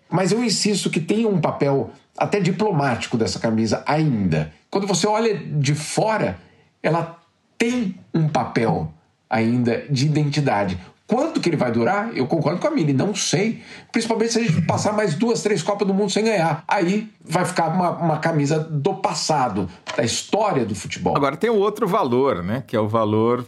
Mas eu insisto que tem um papel até diplomático dessa camisa ainda. Quando você olha de fora, ela tem um papel ainda de identidade. Quanto que ele vai durar? Eu concordo com a Mili, não sei. Principalmente se a gente passar mais duas, três Copas do Mundo sem ganhar. Aí vai ficar uma, uma camisa do passado, da história do futebol. Agora tem o outro valor, né? Que é o valor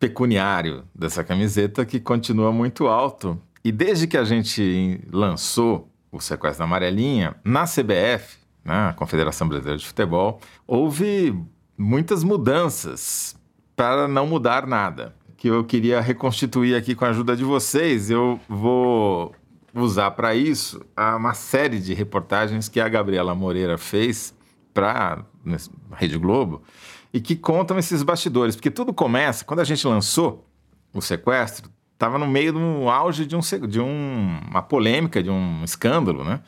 pecuniário dessa camiseta, que continua muito alto. E desde que a gente lançou o sequestro da amarelinha, na CBF, né, a Confederação Brasileira de Futebol, houve muitas mudanças para não mudar nada que eu queria reconstituir aqui com a ajuda de vocês. Eu vou usar para isso uma série de reportagens que a Gabriela Moreira fez para a Rede Globo e que contam esses bastidores, porque tudo começa quando a gente lançou o sequestro. estava no meio do auge de, um, de um, uma polêmica, de um escândalo, né?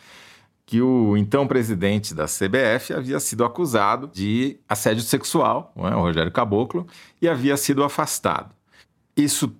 Que o então presidente da CBF havia sido acusado de assédio sexual, né, o Rogério Caboclo, e havia sido afastado. Isso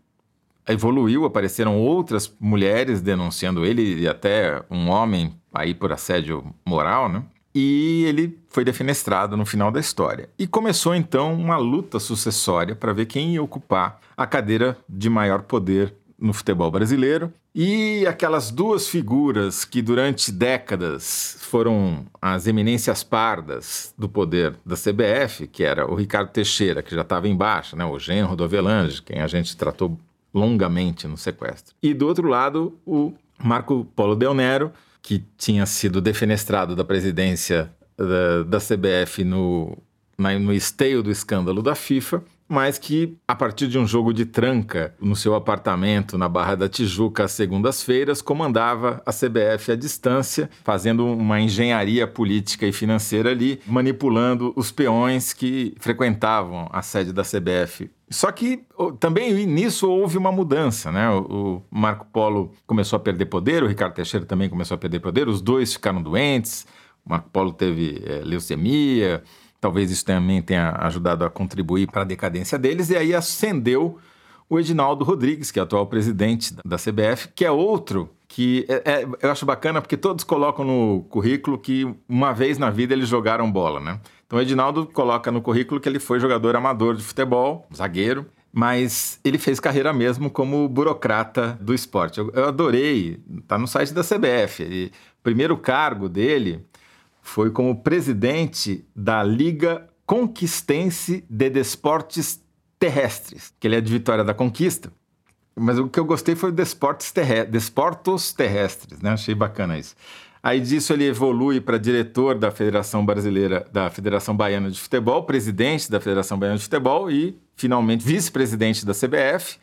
evoluiu, apareceram outras mulheres denunciando ele e até um homem aí por assédio moral, né? E ele foi defenestrado no final da história. E começou então uma luta sucessória para ver quem ia ocupar a cadeira de maior poder no futebol brasileiro. E aquelas duas figuras que durante décadas foram as eminências pardas do poder da CBF, que era o Ricardo Teixeira, que já estava embaixo, né, o genro do Avelange, quem a gente tratou longamente no sequestro. E do outro lado, o Marco Polo Del Nero, que tinha sido defenestrado da presidência da, da CBF no, na, no esteio do escândalo da FIFA, mas que, a partir de um jogo de tranca no seu apartamento na Barra da Tijuca às segundas-feiras, comandava a CBF à distância, fazendo uma engenharia política e financeira ali, manipulando os peões que frequentavam a sede da CBF só que também nisso houve uma mudança, né? O, Marco Polo começou a perder poder, o Ricardo Teixeira também começou a perder poder, os dois ficaram doentes, o Marco Polo teve é, leucemia, talvez isso também tenha ajudado a contribuir para a decadência deles, e aí ascendeu o Edinaldo Rodrigues, que é atual presidente da CBF, que é outro que é, é, eu acho bacana porque todos colocam no currículo que uma vez na vida eles jogaram bola, né? Então o Edinaldo coloca no currículo que ele foi jogador amador de futebol, zagueiro, mas ele fez carreira mesmo como burocrata do esporte. Eu, eu adorei, tá no site da CBF. O primeiro cargo dele foi como presidente da Liga Conquistense de Desportes Terrestres, que ele é de Vitória da Conquista. Mas o que eu gostei foi o Desportos, Terrestres, né? Achei bacana isso. Aí disso ele evolui para diretor da Federação Brasileira, da Federação Baiana de Futebol, presidente da Federação Baiana de Futebol e, finalmente, vice-presidente da CBF.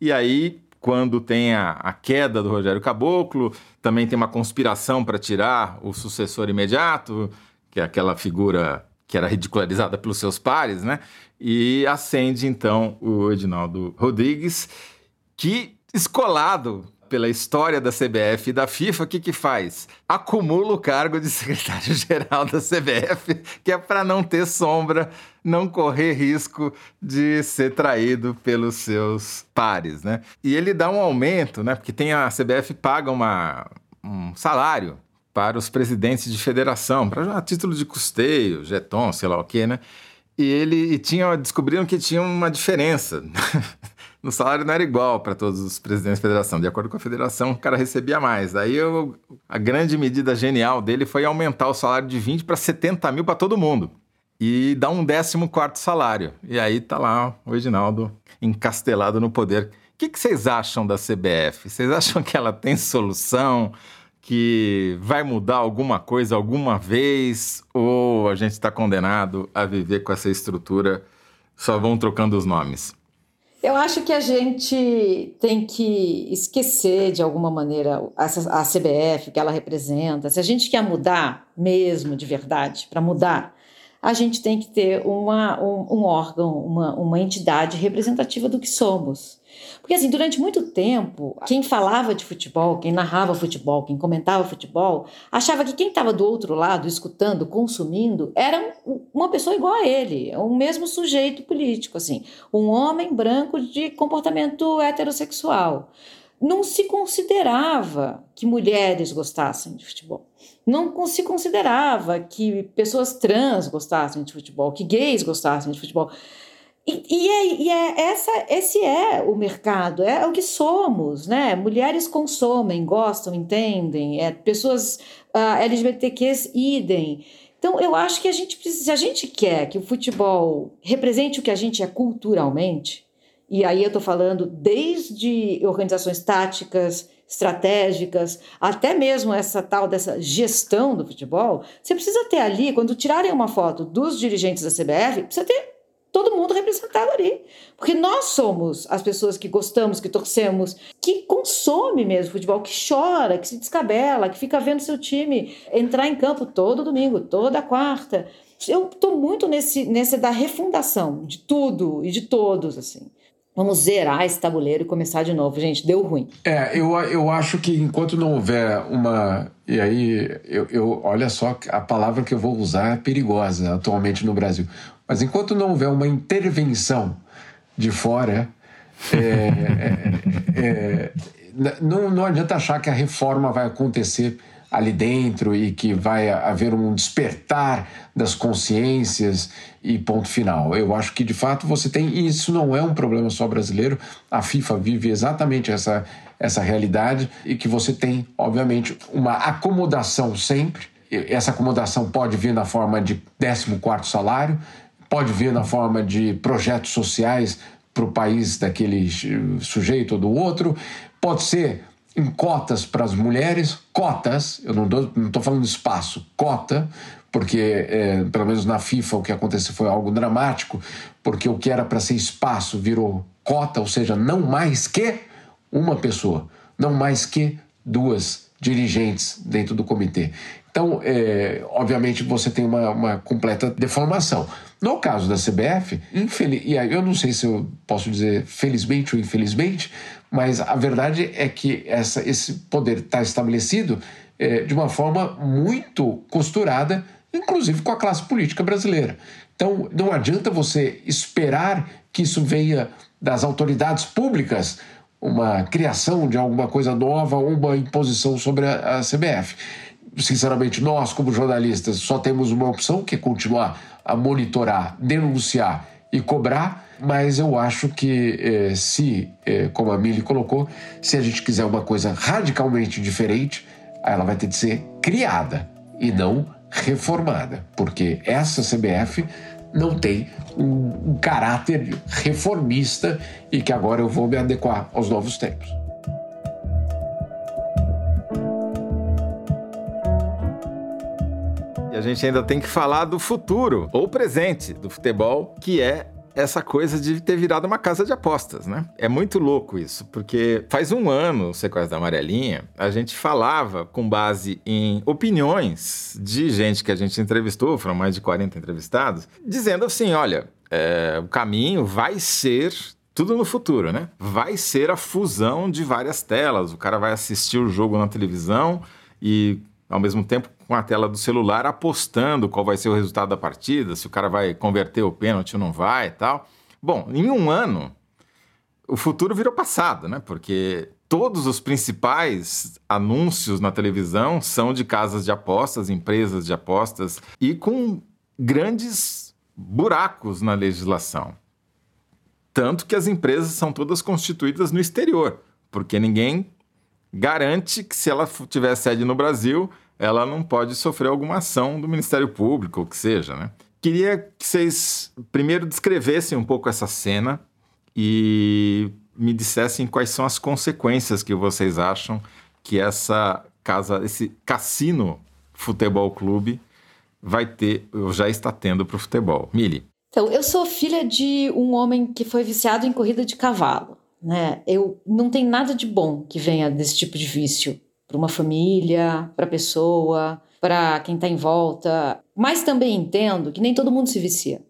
E aí, quando tem a, a, queda do Rogério Caboclo, também tem uma conspiração para tirar o sucessor imediato, que é aquela figura que era ridicularizada pelos seus pares, né? E acende então o Edinaldo Rodrigues, que escolado pela história da CBF e da FIFA, o que, que faz? Acumula o cargo de secretário-geral da CBF, que é para não ter sombra, não correr risco de ser traído pelos seus pares, né? E ele dá um aumento, né? Porque tem a CBF paga uma, um salário para os presidentes de federação, para título de custeio, jeton, sei lá o quê, né? E ele e tinha descobriram que tinha uma diferença no salário não era igual para todos os presidentes da federação. De acordo com a federação, o cara recebia mais. Aí eu, a grande medida genial dele foi aumentar o salário de 20 para 70 mil para todo mundo. E dar um 14 salário. E aí tá lá o Reginaldo encastelado no poder. O que, que vocês acham da CBF? Vocês acham que ela tem solução? Que vai mudar alguma coisa alguma vez? Ou a gente está condenado a viver com essa estrutura? Só vão trocando os nomes. Eu acho que a gente tem que esquecer, de alguma maneira, a CBF, que ela representa. Se a gente quer mudar mesmo, de verdade, para mudar, a gente tem que ter uma, um, um órgão, uma, uma entidade representativa do que somos. Porque, assim, durante muito tempo, quem falava de futebol, quem narrava futebol, quem comentava futebol, achava que quem estava do outro lado, escutando, consumindo, era uma pessoa igual a ele, um mesmo sujeito político, assim, um homem branco de comportamento heterossexual. Não se considerava que mulheres gostassem de futebol. Não se considerava que pessoas trans gostassem de futebol, que gays gostassem de futebol. E, e, é, e é essa, esse é o mercado, é o que somos, né? Mulheres consomem, gostam, entendem, é, pessoas uh, ah, LGBTQs idem. Então, eu acho que a gente precisa, se a gente quer que o futebol represente o que a gente é culturalmente, e aí eu estou falando desde organizações táticas, estratégicas, até mesmo essa tal dessa gestão do futebol, você precisa ter ali, quando tirarem uma foto dos dirigentes da CBF, precisa ter todo mundo representado ali. Porque nós somos as pessoas que gostamos, que torcemos, que consome mesmo futebol, que chora, que se descabela, que fica vendo seu time entrar em campo todo domingo, toda quarta. Eu estou muito nesse, nesse da refundação de tudo e de todos, assim. Vamos zerar esse tabuleiro e começar de novo. Gente, deu ruim. É, eu, eu acho que enquanto não houver uma. E aí, eu, eu olha só, a palavra que eu vou usar é perigosa atualmente no Brasil. Mas enquanto não houver uma intervenção de fora, é, é, é, não, não adianta achar que a reforma vai acontecer ali dentro e que vai haver um despertar das consciências e ponto final. Eu acho que de fato você tem, e isso não é um problema só brasileiro, a FIFA vive exatamente essa, essa realidade e que você tem, obviamente, uma acomodação sempre. Essa acomodação pode vir na forma de 14 salário, pode vir na forma de projetos sociais para o país daquele sujeito ou do outro, pode ser em cotas para as mulheres, cotas, eu não estou falando espaço, cota, porque é, pelo menos na FIFA o que aconteceu foi algo dramático, porque o que era para ser espaço virou cota, ou seja, não mais que uma pessoa, não mais que duas dirigentes dentro do comitê. Então, é, obviamente, você tem uma, uma, completa deformação. No caso da CBF, infeliz, e aí eu não sei se eu posso dizer felizmente ou infelizmente, mas a verdade é que essa, esse poder está estabelecido é, de uma forma muito costurada, inclusive com a classe política brasileira. Então, não adianta você esperar que isso venha das autoridades públicas, uma criação de alguma coisa nova ou uma imposição sobre a, a CBF. Sinceramente, nós, como jornalistas, só temos uma opção, que é continuar a monitorar, denunciar e cobrar mas eu acho que eh, se, eh, como a Mili colocou, se a gente quiser uma coisa radicalmente diferente, ela vai ter de ser criada e não reformada, porque essa CBF não tem um, um caráter reformista e que agora eu vou me adequar aos novos tempos. A gente ainda tem que falar do futuro ou presente do futebol, que é essa coisa de ter virado uma casa de apostas, né? É muito louco isso, porque faz um ano, o sequestro da Amarelinha, a gente falava com base em opiniões de gente que a gente entrevistou, foram mais de 40 entrevistados, dizendo assim: olha, é, o caminho vai ser tudo no futuro, né? Vai ser a fusão de várias telas. O cara vai assistir o jogo na televisão e, ao mesmo tempo, com a tela do celular apostando qual vai ser o resultado da partida, se o cara vai converter o pênalti ou não vai e tal. Bom, em um ano, o futuro virou passado, né? Porque todos os principais anúncios na televisão são de casas de apostas, empresas de apostas e com grandes buracos na legislação. Tanto que as empresas são todas constituídas no exterior, porque ninguém garante que se ela tiver sede no Brasil, ela não pode sofrer alguma ação do Ministério Público, ou que seja, né? Queria que vocês primeiro descrevessem um pouco essa cena e me dissessem quais são as consequências que vocês acham que essa casa, esse cassino futebol clube vai ter, já está tendo para o futebol. Mili. Então, eu sou filha de um homem que foi viciado em corrida de cavalo. Né? Eu não tem nada de bom que venha desse tipo de vício para uma família, para a pessoa, para quem está em volta. Mas também entendo que nem todo mundo se vicia.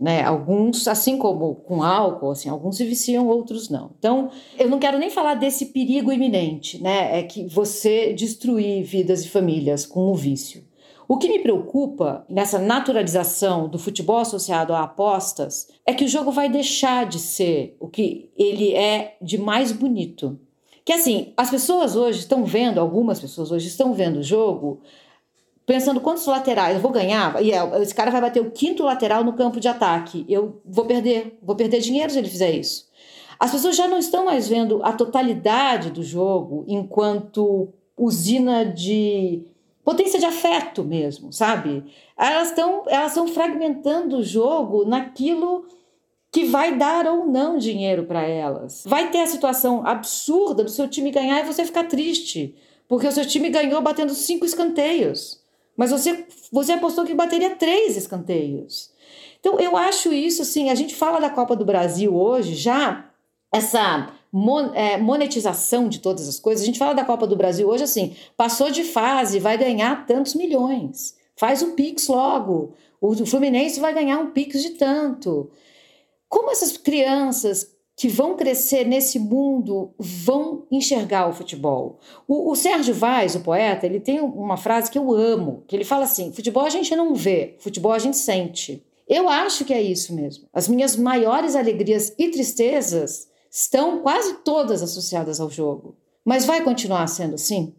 Né? Alguns, assim como com álcool, assim, alguns se viciam, outros não. Então, eu não quero nem falar desse perigo iminente, né? É que você destruir vidas e famílias com o vício. O que me preocupa nessa naturalização do futebol associado a apostas é que o jogo vai deixar de ser o que ele é de mais bonito. Que assim, as pessoas hoje estão vendo, algumas pessoas hoje estão vendo o jogo pensando quantos laterais eu vou ganhar. E é, esse cara vai bater o quinto lateral no campo de ataque. Eu vou perder, vou perder dinheiro se ele fizer isso. As pessoas já não estão mais vendo a totalidade do jogo enquanto usina de potência de afeto mesmo, sabe? Elas estão elas estão fragmentando o jogo naquilo que vai dar ou não dinheiro para elas. Vai ter a situação absurda do seu time ganhar e você ficar triste, porque o seu time ganhou batendo cinco escanteios, mas você, você apostou que bateria três escanteios. Então, eu acho isso assim. A gente fala da Copa do Brasil hoje, já essa é, monetização de todas as coisas. A gente fala da Copa do Brasil hoje assim: passou de fase, vai ganhar tantos milhões. Faz o Pix logo. O Fluminense vai ganhar um Pix de tanto. Como essas crianças que vão crescer nesse mundo vão enxergar o futebol. O, o, Sérgio Vaz, o poeta, ele tem uma frase que eu amo, que ele fala assim: futebol a gente não vê, futebol a gente sente. Eu acho que é isso mesmo. As minhas maiores alegrias e tristezas estão quase todas associadas ao jogo. Mas vai continuar sendo assim?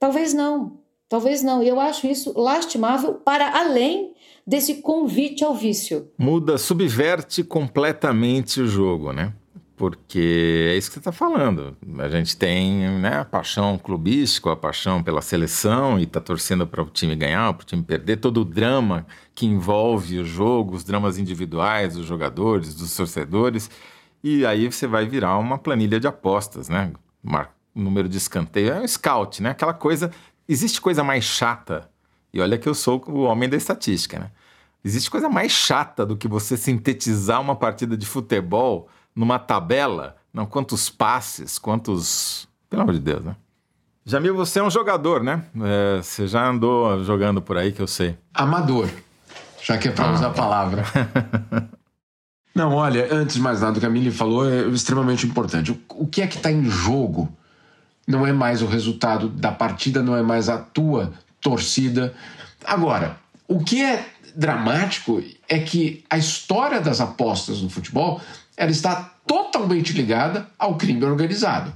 Talvez não. Talvez não. E eu acho isso lastimável para além desse convite ao vício. Muda, subverte completamente o jogo, né? Porque é isso que você está falando. A gente tem né, a paixão clubística, a paixão pela seleção e está torcendo para o time ganhar, para o time perder, todo o drama que envolve o jogo, os dramas individuais dos jogadores, dos torcedores. E aí você vai virar uma planilha de apostas, né? O número de escanteio é um scout, né? Aquela coisa. Existe coisa mais chata e olha que eu sou o homem da estatística, né? Existe coisa mais chata do que você sintetizar uma partida de futebol numa tabela? Não, quantos passes, quantos. Pelo amor de Deus, né? Jamil, você é um jogador, né? É, você já andou jogando por aí, que eu sei. Amador, já que é para ah. usar a palavra. Não, olha, antes de mais nada, o que a Mili falou é extremamente importante. O, o que é que está em jogo não é mais o resultado da partida, não é mais a tua torcida. Agora, o que é dramático é que a história das apostas no futebol ela está totalmente ligada ao crime organizado.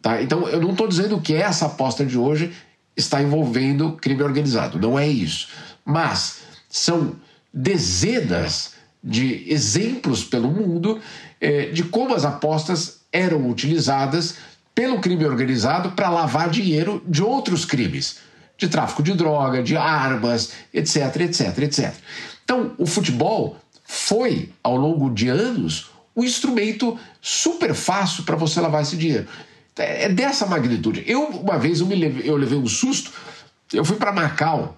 Tá? Então, eu não estou dizendo que essa aposta de hoje está envolvendo crime organizado, não é isso. Mas são dezenas de exemplos pelo mundo eh, de como as apostas eram utilizadas pelo crime organizado para lavar dinheiro de outros crimes de tráfico de droga, de armas, etc, etc, etc. Então, o futebol foi, ao longo de anos, um instrumento super fácil para você lavar esse dinheiro. É dessa magnitude. Eu, uma vez, eu, me levei, eu levei um susto, eu fui para Macau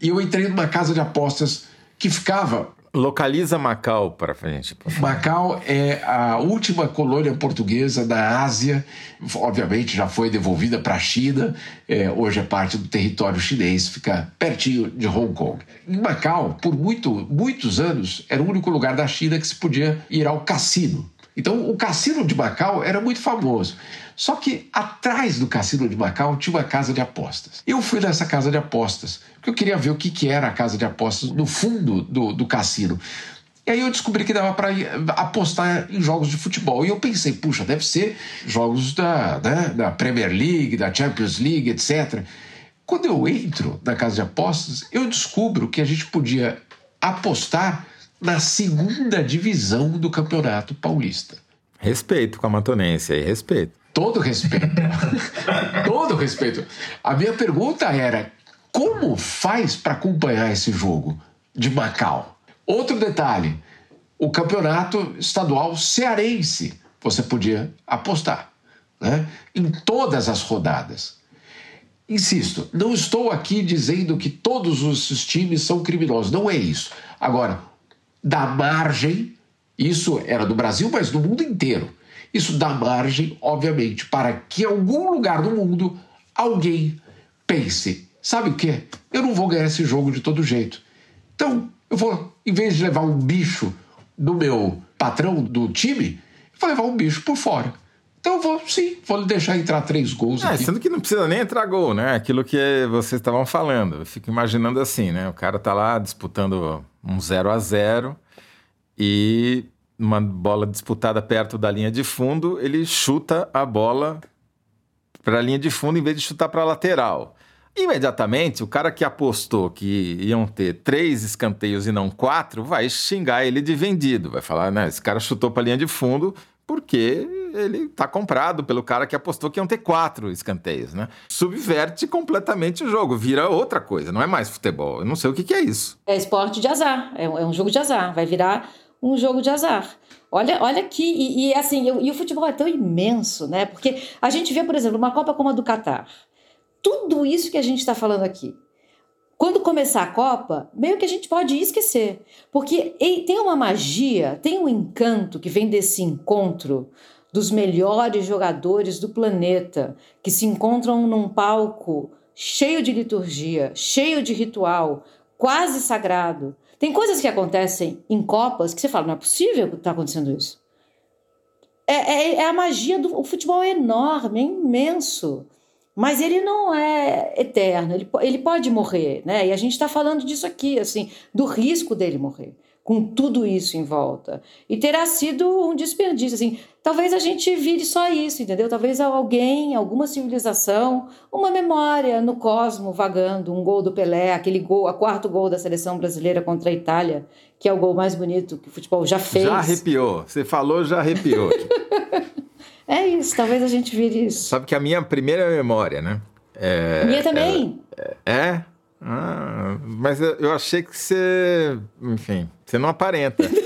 e eu entrei numa casa de apostas que ficava Localiza Macau para frente. Macau é a última colônia portuguesa da Ásia. Obviamente já foi devolvida para a China. É, hoje é parte do território chinês, fica pertinho de Hong Kong. Em Macau, por muito, muitos anos, era o único lugar da China que se podia ir ao cassino. Então, o cassino de Macau era muito famoso. Só que atrás do cassino de Macau tinha uma casa de apostas. Eu fui nessa casa de apostas, porque eu queria ver o que, que era a casa de apostas no fundo do, do cassino. E aí eu descobri que dava para apostar em jogos de futebol. E eu pensei, puxa, deve ser jogos da, né, da Premier League, da Champions League, etc. Quando eu entro na casa de apostas, eu descubro que a gente podia apostar na segunda divisão do Campeonato Paulista. Respeito com a matonense aí, respeito. Todo respeito. Todo respeito. A minha pergunta era: como faz para acompanhar esse jogo de Macau? Outro detalhe: o campeonato estadual cearense você podia apostar né? em todas as rodadas. Insisto, não estou aqui dizendo que todos os times são criminosos, não é isso. Agora, dá margem, isso era do Brasil, mas do mundo inteiro. Isso dá margem, obviamente, para que em algum lugar do mundo alguém pense: sabe o que? Eu não vou ganhar esse jogo de todo jeito. Então, eu vou, em vez de levar um bicho do meu patrão do time, eu vou levar um bicho por fora. Então eu vou, sim, vou deixar entrar três gols. É, aqui. sendo que não precisa nem entrar gol, né? Aquilo que vocês estavam falando. Eu fico imaginando assim, né? O cara tá lá disputando um 0 a 0 e uma bola disputada perto da linha de fundo, ele chuta a bola para a linha de fundo em vez de chutar para a lateral. Imediatamente, o cara que apostou que iam ter três escanteios e não quatro vai xingar ele de vendido. Vai falar, né? Esse cara chutou para a linha de fundo porque ele está comprado pelo cara que apostou que iam ter quatro escanteios, né? Subverte completamente o jogo, vira outra coisa, não é mais futebol. Eu não sei o que, que é isso. É esporte de azar, é um, é jogo de azar. Vai virar um jogo de azar. Olha, olha aqui, e, e assim, e o futebol é tão imenso, né? Porque a gente vê, por exemplo, uma Copa como a do Catar. Tudo isso que a gente está falando aqui. Quando começar a Copa, meio que a gente pode esquecer. Porque tem uma magia, tem um encanto que vem desse encontro dos melhores jogadores do planeta, que se encontram num palco cheio de liturgia, cheio de ritual, quase sagrado tem coisas que acontecem em Copas que você fala, não é possível que está acontecendo isso. é, é, é a magia do o futebol é enorme, é imenso. Mas ele não é eterno, ele, ele pode morrer, né? E a gente está falando disso aqui, assim, do risco dele morrer com tudo isso em volta. E terá sido um desperdício, assim. Talvez a gente vire só isso, entendeu? Talvez alguém, alguma civilização, uma memória no cosmo vagando, um gol do Pelé, aquele gol, a quarto gol da seleção brasileira contra a Itália, que é o gol mais bonito que o futebol já fez. Já arrepiou. Você falou, já arrepiou. é isso, talvez a gente vire isso. Sabe que a minha primeira memória, né? É, minha também. É? é? Ah, mas eu achei que você. Enfim, você não aparenta.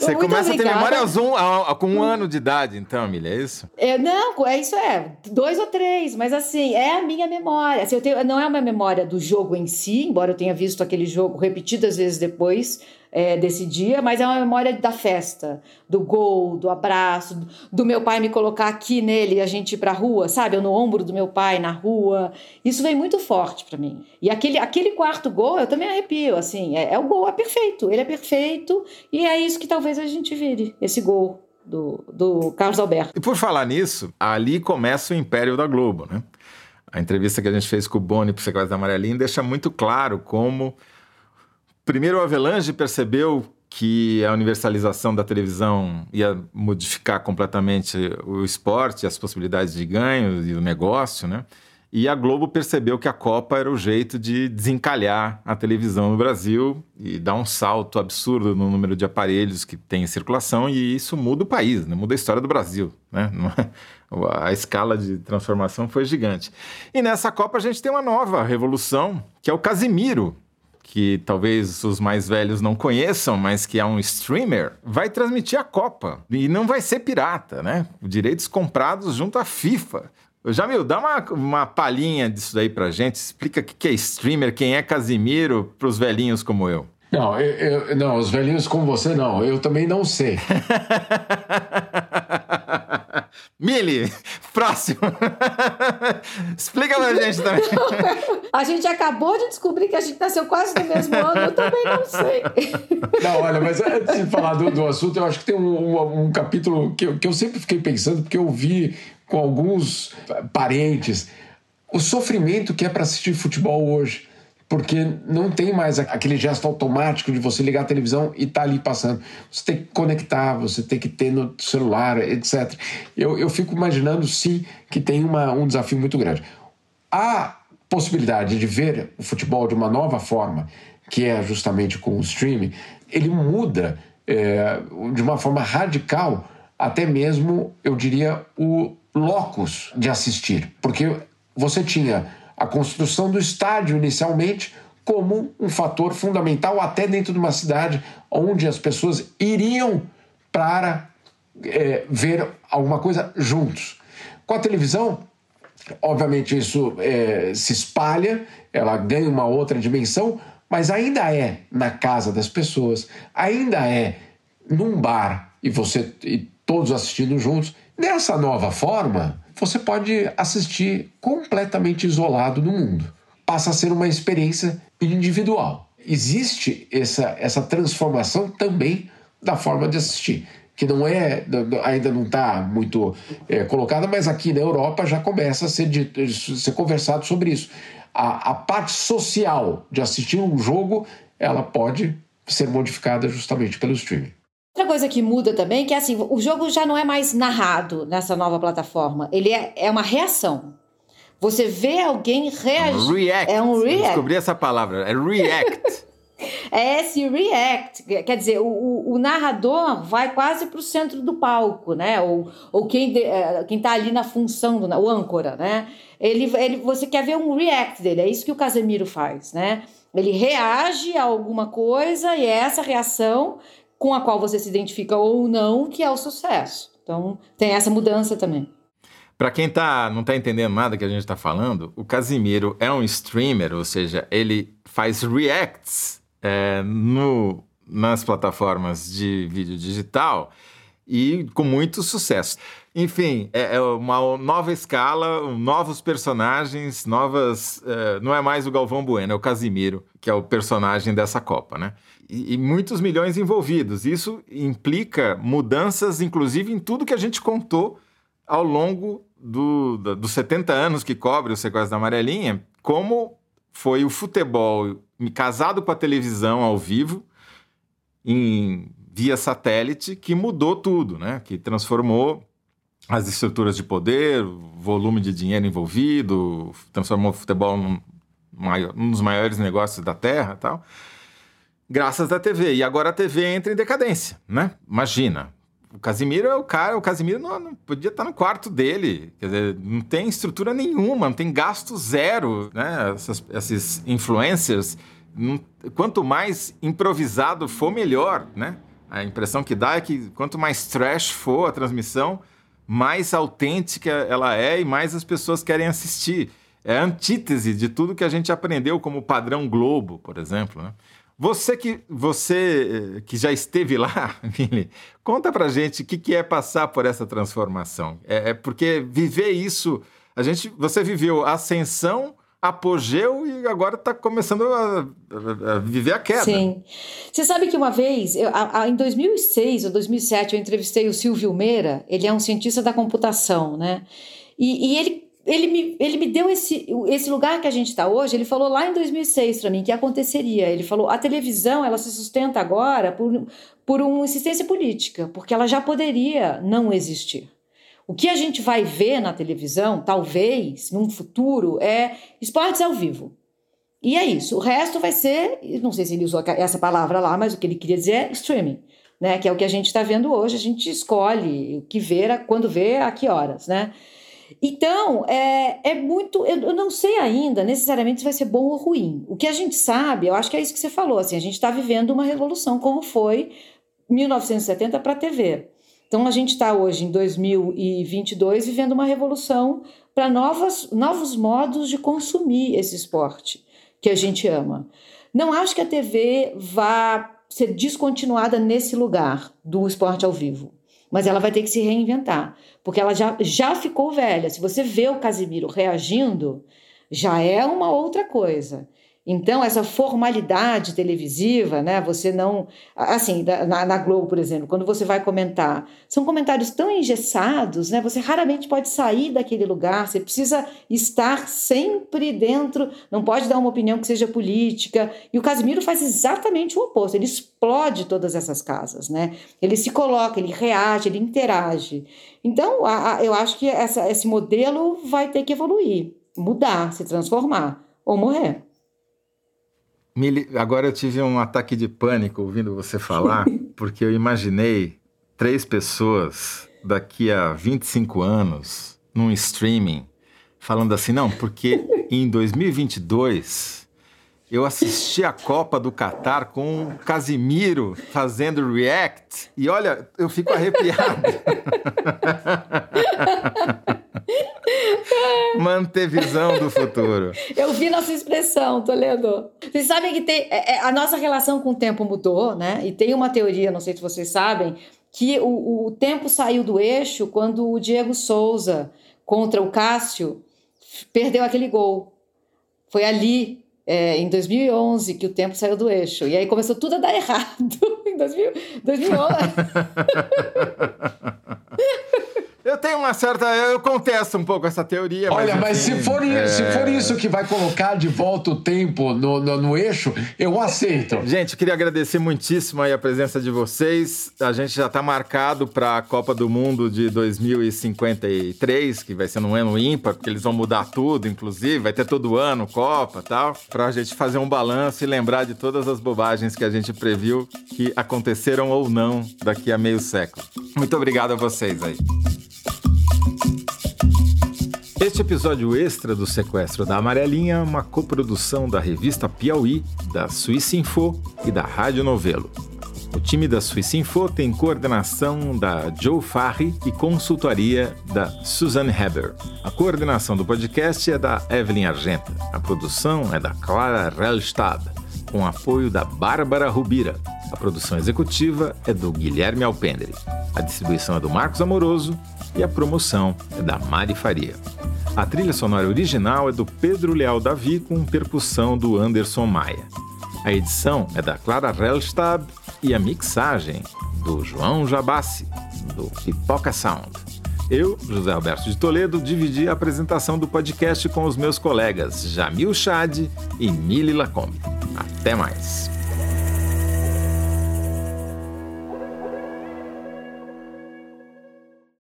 Você Muito começa obrigada. a ter memória zoom com um ano de idade, então, Milha, é isso? É, não, é isso é, dois ou três, mas assim, é a minha memória. Assim, eu tenho, não é uma memória do jogo em si, embora eu tenha visto aquele jogo repetidas vezes depois, é, desse dia, mas é uma memória da festa, do gol, do abraço, do meu pai me colocar aqui nele e a gente ir pra rua, sabe? Eu no ombro do meu pai na rua. Isso vem muito forte para mim. E aquele, aquele quarto gol, eu também arrepio, assim. É, é o gol, é perfeito. Ele é perfeito e é isso que talvez a gente vire, esse gol do, do Carlos Alberto. E por falar nisso, ali começa o império da Globo, né? A entrevista que a gente fez com o Boni para o Sequestro da Amarelinha deixa muito claro como Primeiro, o Avelange percebeu que a universalização da televisão ia modificar completamente o esporte, as possibilidades de ganho e o negócio, né? E a Globo percebeu que a Copa era o jeito de desencalhar a televisão no Brasil e dar um salto absurdo no número de aparelhos que tem em circulação, e isso muda o país, né? muda a história do Brasil. Né? A escala de transformação foi gigante. E nessa Copa a gente tem uma nova revolução, que é o Casimiro, que talvez os mais velhos não conheçam, mas que é um streamer, vai transmitir a Copa. E não vai ser pirata, né? Direitos comprados junto à FIFA. Jamil, dá uma, uma palhinha disso daí pra gente. Explica o que é streamer, quem é Casimiro, pros velhinhos como eu. Não, eu, eu, não, os velhinhos como você não. Eu também não sei. Mili, próximo. Explica pra gente também. a gente acabou de descobrir que a gente nasceu quase no mesmo ano, eu também não sei. Não, olha, mas antes de falar do, do assunto, eu acho que tem um, um, um capítulo que eu, que eu sempre fiquei pensando, porque eu vi com alguns parentes o sofrimento que é para assistir futebol hoje porque não tem mais aquele gesto automático de você ligar a televisão e tá ali passando. Você tem que conectar, você tem que ter no celular, etc. Eu, eu fico imaginando, sim, que tem uma, um desafio muito grande. A possibilidade de ver o futebol de uma nova forma, que é justamente com o streaming, ele muda é, de uma forma radical, até mesmo, eu diria, o locus de assistir. Porque você tinha a construção do estádio inicialmente como um fator fundamental até dentro de uma cidade onde as pessoas iriam para é, ver alguma coisa juntos. Com a televisão, obviamente isso é, se espalha, ela ganha uma outra dimensão, mas ainda é na casa das pessoas, ainda é num bar e você e todos assistindo juntos. Dessa nova forma, você pode assistir completamente isolado do mundo. Passa a ser uma experiência individual. Existe essa, essa transformação também da forma de assistir, que não é ainda não está muito é, colocada, mas aqui na Europa já começa a ser, de, ser conversado sobre isso. A, a parte social de assistir um jogo ela pode ser modificada justamente pelo streaming. Outra coisa que muda também, que é assim, o jogo já não é mais narrado nessa nova plataforma. Ele é, é uma reação. Você vê alguém reagir. React. É um react. descobri essa palavra. É react. é esse react. Quer dizer, o, o narrador vai quase para o centro do palco, né? Ou, ou quem é, quem está ali na função, do, o âncora, né? Ele, ele, você quer ver um react dele. É isso que o Casemiro faz, né? Ele reage a alguma coisa e é essa reação com a qual você se identifica ou não, que é o sucesso. Então, tem essa mudança também. Para quem tá, não está entendendo nada que a gente está falando, o Casimiro é um streamer, ou seja, ele faz reacts é, no, nas plataformas de vídeo digital e com muito sucesso. Enfim, é, é uma nova escala, novos personagens, novas. É, não é mais o Galvão Bueno, é o Casimiro, que é o personagem dessa Copa, né? E, muitos milhões envolvidos. Isso implica mudanças, inclusive, em tudo que a gente contou ao longo do, do, dos 70 anos que cobre o sequestro da Amarelinha, como foi o futebol casado com a televisão ao vivo, em via satélite, que mudou tudo, né? Que transformou as estruturas de poder, volume de dinheiro envolvido, transformou o futebol num, maior, dos maiores negócios da Terra, tal. Graças à TV. E agora a TV entra em decadência, né? Imagina, o Casimiro é o cara, o Casimiro não, não, podia estar no quarto dele. Quer dizer, não tem estrutura nenhuma, não tem gasto zero, né? Essas, esses influencers, quanto mais improvisado for, melhor, né? A impressão que dá é que quanto mais trash for a transmissão, mais autêntica ela é e mais as pessoas querem assistir. É a antítese de tudo que a gente aprendeu como padrão Globo, por exemplo, né? Você que, você eh, que já esteve lá, Vini, conta pra gente o que, que é passar por essa transformação. É, é, porque viver isso, a gente, você viveu ascensão, apogeu e agora está começando a, a, a, viver a queda. Sim. Você sabe que uma vez, eu, a, em 2006 ou 2007, eu entrevistei o Silvio Meira, ele é um cientista da computação, né? E, e ele ele me, ele me deu esse, esse lugar que a gente está hoje. Ele falou lá em 2006 para mim que aconteceria. Ele falou: a televisão ela se sustenta agora por, por uma insistência política, porque ela já poderia não existir. O que a gente vai ver na televisão, talvez, num futuro, é esportes ao vivo. E é isso. O resto vai ser, não sei se ele usou essa palavra lá, mas o que ele queria dizer é streaming, né? Que é o que a gente está vendo hoje. A gente escolhe o que ver, quando ver, a que horas, né? Então, é, é muito. Eu, eu, não sei ainda necessariamente se vai ser bom ou ruim. O que a gente sabe, eu acho que é isso que você falou, assim, a gente está vivendo uma revolução, como foi 1970 para a TV. Então, a gente está hoje, em 2022, vivendo uma revolução para novos modos de consumir esse esporte que a gente ama. Não acho que a TV vá ser descontinuada nesse lugar do esporte ao vivo mas ela vai ter que se reinventar, porque ela já, já ficou velha. Se você vê o Casimiro reagindo, já é uma outra coisa. Então, essa formalidade televisiva, né? Você não. Assim, na, na, Globo, por exemplo, quando você vai comentar, são comentários tão engessados, né? Você raramente pode sair daquele lugar, você precisa estar sempre dentro, não pode dar uma opinião que seja política. E o Casimiro faz exatamente o oposto, ele explode todas essas casas, né? Ele se coloca, ele reage, ele interage. Então, a, a, eu acho que essa, esse modelo vai ter que evoluir, mudar, se transformar ou morrer. Agora eu tive um ataque de pânico ouvindo você falar, porque eu imaginei três pessoas daqui a 25 anos num streaming falando assim, não, porque em 2022 eu assisti a Copa do Catar com o Casimiro fazendo react e olha, eu fico arrepiado. Manter visão do futuro. Eu vi nossa expressão, Toledo. Vocês sabem que tem, é, é, a nossa relação com o tempo mudou, né? E tem uma teoria, não sei se vocês sabem, que o, o tempo saiu do eixo quando o Diego Souza contra o Cássio perdeu aquele gol. Foi ali, é, em 2011, que o tempo saiu do eixo. E aí começou tudo a dar errado. em 2000, 2011. Eu tenho uma certa. Eu contesto um pouco essa teoria. Olha, mas, mas se, for, é... se for isso que vai colocar de volta o tempo no, no, no, eixo, eu aceito. Gente, queria agradecer muitíssimo a presença de vocês. A gente já está marcado para a Copa do Mundo de 2053, que vai ser no ano ímpar, porque eles vão mudar tudo, inclusive. Vai ter todo ano Copa tal. Para a gente fazer um balanço e lembrar de todas as bobagens que a gente previu que aconteceram ou não daqui a meio século. Muito obrigado a vocês aí. Este episódio extra do Sequestro da Amarelinha é uma coprodução da revista Piauí, da Suíça Info e da Rádio Novelo. O time da Suíça Info tem coordenação da Joe Farri e consultoria da Susan Heber. A coordenação do podcast é da Evelyn Argenta. A produção é da Clara Relstad, com apoio da Bárbara Rubira. A produção executiva é do Guilherme Alpendre. A distribuição é do Marcos Amoroso e a promoção é da Mari Faria. A trilha sonora original é do Pedro Leal Davi com percussão do Anderson Maia. A edição é da Clara Rellstab e a mixagem do João Jabassi, do Pipoca Sound. Eu, José Alberto de Toledo, dividi a apresentação do podcast com os meus colegas Jamil Chad e Mili Lacombe. Até mais!